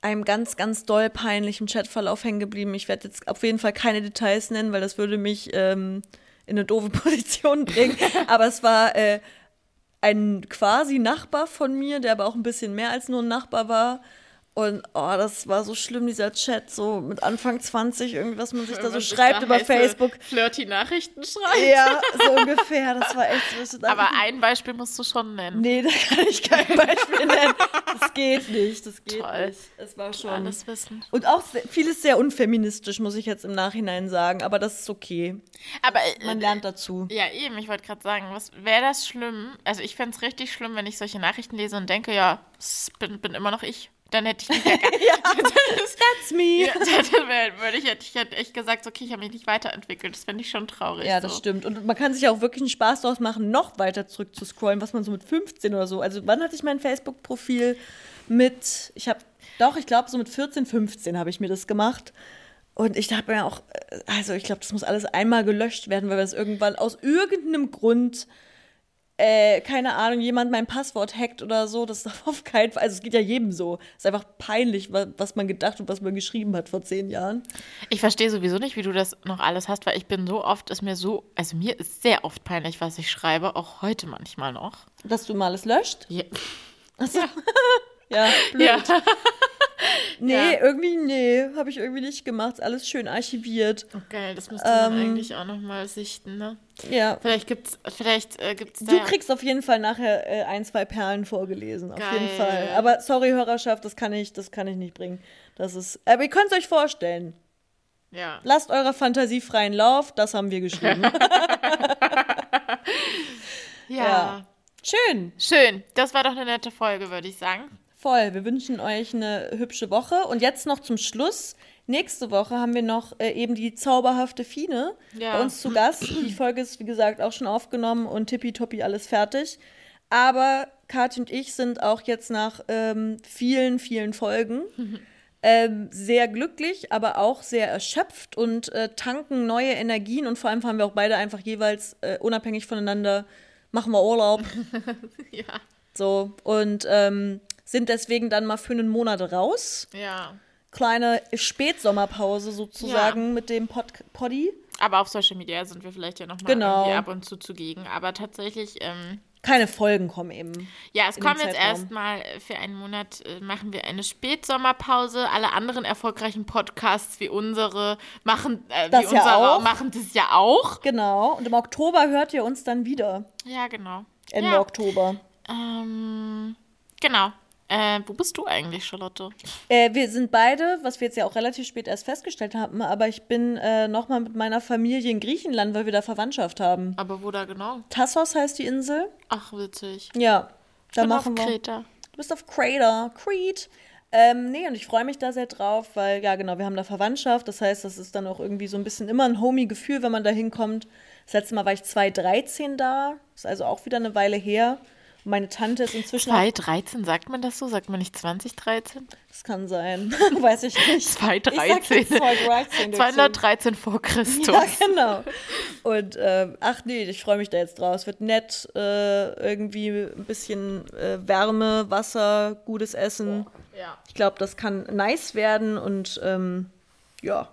[SPEAKER 2] einem ganz, ganz doll peinlichen Chatverlauf hängen geblieben. Ich werde jetzt auf jeden Fall keine Details nennen, weil das würde mich ähm, in eine doofe [LAUGHS] Position bringen. Aber es war äh, ein quasi Nachbar von mir, der aber auch ein bisschen mehr als nur ein Nachbar war. Und oh, das war so schlimm, dieser Chat, so mit Anfang 20, irgendwie, was man sich da
[SPEAKER 1] Wenn
[SPEAKER 2] so
[SPEAKER 1] man sich
[SPEAKER 2] schreibt
[SPEAKER 1] da
[SPEAKER 2] über Facebook.
[SPEAKER 1] Flirty Nachrichten schreibt.
[SPEAKER 2] Ja, so ungefähr. Das war echt so.
[SPEAKER 1] Aber ein Beispiel musst du schon nennen.
[SPEAKER 2] Nee, da kann ich kein [LAUGHS] Beispiel nennen. Das geht nicht. Das geht
[SPEAKER 1] Toll.
[SPEAKER 2] nicht. Es war schon.
[SPEAKER 1] Alles wissen.
[SPEAKER 2] Und auch vieles sehr unfeministisch, muss ich jetzt im Nachhinein sagen. Aber das ist okay.
[SPEAKER 1] Aber äh,
[SPEAKER 2] Man lernt dazu.
[SPEAKER 1] Ja, eben, ich wollte gerade sagen, was wäre das schlimm? Also ich fände es richtig schlimm, wenn ich solche Nachrichten lese und denke, ja, es bin, bin immer noch ich. Dann hätte ich mich ja gar [LAUGHS] [LAUGHS]
[SPEAKER 2] That's me.
[SPEAKER 1] ja, dann würde ich, hätte ich hätte echt gesagt, okay, ich habe mich nicht weiterentwickelt. Das fände ich schon traurig.
[SPEAKER 2] Ja, das
[SPEAKER 1] so.
[SPEAKER 2] stimmt. Und man kann sich auch wirklich einen Spaß daraus machen, noch weiter zurück zu scrollen, was man so mit 15 oder so. Also wann hatte ich mein Facebook-Profil mit, ich habe, doch, ich glaube so mit 14, 15 habe ich mir das gemacht. Und ich dachte mir auch, äh, also ich glaube, das muss alles einmal gelöscht werden, weil das irgendwann aus irgendeinem Grund, äh, keine Ahnung, jemand mein Passwort hackt oder so. Das [LAUGHS] darf auf keinen Fall, also es geht ja jedem so. Es ist einfach peinlich, wa- was man gedacht und was man geschrieben hat vor zehn Jahren.
[SPEAKER 1] Ich verstehe sowieso nicht, wie du das noch alles hast, weil ich bin so oft, ist mir so, also mir ist sehr oft peinlich, was ich schreibe, auch heute manchmal noch.
[SPEAKER 2] Dass du mal alles löscht?
[SPEAKER 1] Ja. [LAUGHS]
[SPEAKER 2] Ja, blöd.
[SPEAKER 1] ja. [LAUGHS]
[SPEAKER 2] Nee,
[SPEAKER 1] Ja.
[SPEAKER 2] irgendwie, nee, habe ich irgendwie nicht gemacht. Ist alles schön archiviert.
[SPEAKER 1] Geil, das müsste man
[SPEAKER 2] Ähm,
[SPEAKER 1] eigentlich auch noch mal sichten, ne?
[SPEAKER 2] Ja.
[SPEAKER 1] Vielleicht gibt's, vielleicht äh, gibt's da
[SPEAKER 2] Du kriegst auf jeden Fall nachher äh, ein, zwei Perlen vorgelesen. Auf jeden
[SPEAKER 1] Geil.
[SPEAKER 2] Fall. Aber sorry, Hörerschaft, das kann ich, das kann ich nicht bringen. Das ist. Aber ihr könnt es euch vorstellen.
[SPEAKER 1] ja.
[SPEAKER 2] Lasst eurer Fantasie freien Lauf, das haben wir geschrieben. [LAUGHS]
[SPEAKER 1] ja.
[SPEAKER 2] Ja. Schön.
[SPEAKER 1] Schön. Das war doch eine nette Folge, würde ich sagen.
[SPEAKER 2] Voll. Wir wünschen euch eine hübsche Woche. Und jetzt noch zum Schluss. Nächste Woche haben wir noch äh, eben die zauberhafte Fine
[SPEAKER 1] Ja.
[SPEAKER 2] bei uns zu Gast. Die Folge ist, wie gesagt, auch schon aufgenommen und tippitoppi alles fertig. Aber Kathi und ich sind auch jetzt nach ähm, vielen, vielen Folgen [LAUGHS] ähm, sehr glücklich, aber auch sehr erschöpft und äh, tanken neue Energien. Und vor allem haben wir auch beide einfach jeweils äh, unabhängig voneinander, machen wir Urlaub. [LAUGHS]
[SPEAKER 1] Ja.
[SPEAKER 2] So, und ähm, sind deswegen dann mal für einen Monat raus.
[SPEAKER 1] Ja.
[SPEAKER 2] Kleine Spätsommerpause sozusagen mit dem Pod Poddy.
[SPEAKER 1] Aber auf Social Media sind wir vielleicht ja noch mal
[SPEAKER 2] Genau.
[SPEAKER 1] ab und zu zugegen. Aber tatsächlich, ähm,
[SPEAKER 2] Keine Folgen kommen eben.
[SPEAKER 1] ja, es
[SPEAKER 2] dem
[SPEAKER 1] jetzt erstmal für einen Monat, äh, machen wir eine Spätsommerpause. Alle anderen erfolgreichen Podcasts wie unsere machen, äh,
[SPEAKER 2] Das
[SPEAKER 1] wie
[SPEAKER 2] ja
[SPEAKER 1] unsere
[SPEAKER 2] auch.
[SPEAKER 1] machen das ja auch.
[SPEAKER 2] Genau. Und im Oktober hört ihr uns dann wieder.
[SPEAKER 1] Ja, genau.
[SPEAKER 2] Ende
[SPEAKER 1] ja.
[SPEAKER 2] Oktober.
[SPEAKER 1] Ähm, genau. Äh, wo bist du eigentlich, Charlotte?
[SPEAKER 2] Äh, wir sind beide, was wir jetzt ja auch relativ spät erst festgestellt haben, aber ich bin äh, nochmal mit meiner Familie in Griechenland, weil wir da Verwandtschaft haben.
[SPEAKER 1] Aber wo da genau?
[SPEAKER 2] Tassos heißt die Insel.
[SPEAKER 1] Ach, witzig.
[SPEAKER 2] Ja, da
[SPEAKER 1] Bin
[SPEAKER 2] machen
[SPEAKER 1] auf
[SPEAKER 2] wir.
[SPEAKER 1] Kreta.
[SPEAKER 2] Du bist auf Crater, Crete. Ähm, nee, und ich freue mich da sehr drauf, weil, ja, genau, wir haben da Verwandtschaft. Das heißt, das ist dann auch irgendwie so ein bisschen immer ein Homie-Gefühl, wenn man da hinkommt. Das letzte Mal war ich 2013 da. Ist also auch wieder eine Weile her. Meine Tante ist inzwischen. auch-
[SPEAKER 1] 2013, sagt man das so? Sagt man nicht 2013?
[SPEAKER 2] Das kann sein. [LAUGHS] Weiß ich nicht.
[SPEAKER 1] 2013.
[SPEAKER 2] Ich sag jetzt 2013 dazu.
[SPEAKER 1] 213 vor Christus.
[SPEAKER 2] Ja, genau. Und ähm, ach nee, ich freue mich da jetzt drauf. Es wird nett, äh, irgendwie ein bisschen äh, Wärme, Wasser, gutes Essen.
[SPEAKER 1] Ja.
[SPEAKER 2] Ich glaube, das kann nice werden und ähm, Ja.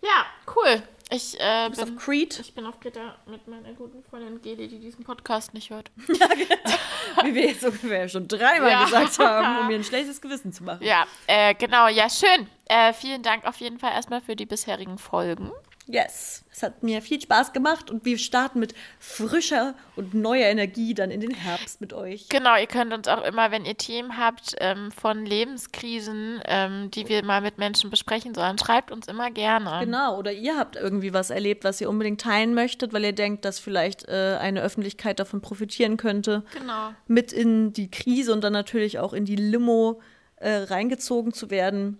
[SPEAKER 1] Ja, cool. Ich, äh, bin,
[SPEAKER 2] auf Creed,
[SPEAKER 1] ich bin auf Kreta mit meiner guten Freundin Geli, die diesen Podcast nicht hört. [LAUGHS]
[SPEAKER 2] wie wir jetzt ungefähr schon dreimal
[SPEAKER 1] Ja.
[SPEAKER 2] gesagt haben, um mir ein [LAUGHS] schlechtes Gewissen zu machen.
[SPEAKER 1] Ja, äh, genau, ja, schön. Äh, vielen Dank auf jeden Fall erstmal für die bisherigen Folgen.
[SPEAKER 2] Yes, es hat mir viel Spaß gemacht und wir starten mit frischer und neuer Energie dann in den Herbst mit euch.
[SPEAKER 1] Genau, ihr könnt uns auch immer, wenn ihr Themen habt ähm, von Lebenskrisen, ähm, die wir mal mit Menschen besprechen sollen, schreibt uns immer gerne.
[SPEAKER 2] Genau, oder ihr habt irgendwie was erlebt, was ihr unbedingt teilen möchtet, weil ihr denkt, dass vielleicht äh, eine Öffentlichkeit davon profitieren könnte.
[SPEAKER 1] Genau.
[SPEAKER 2] Mit in die Krise und dann natürlich auch in die Limo äh, reingezogen zu werden.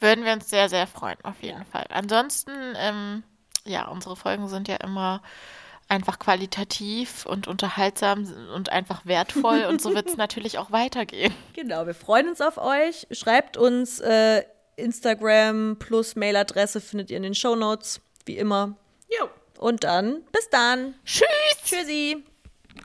[SPEAKER 1] Würden wir uns sehr, sehr freuen, auf jeden Fall. Ansonsten, ähm, ja, unsere Folgen sind ja immer einfach qualitativ und unterhaltsam und einfach wertvoll und so wird es [LAUGHS] natürlich auch weitergehen.
[SPEAKER 2] Genau, wir freuen uns auf euch. Schreibt uns äh, Instagram plus Mailadresse findet ihr in den Shownotes, wie immer.
[SPEAKER 1] Jo.
[SPEAKER 2] Und dann bis dann.
[SPEAKER 1] Tschüss!
[SPEAKER 2] Tschüssi.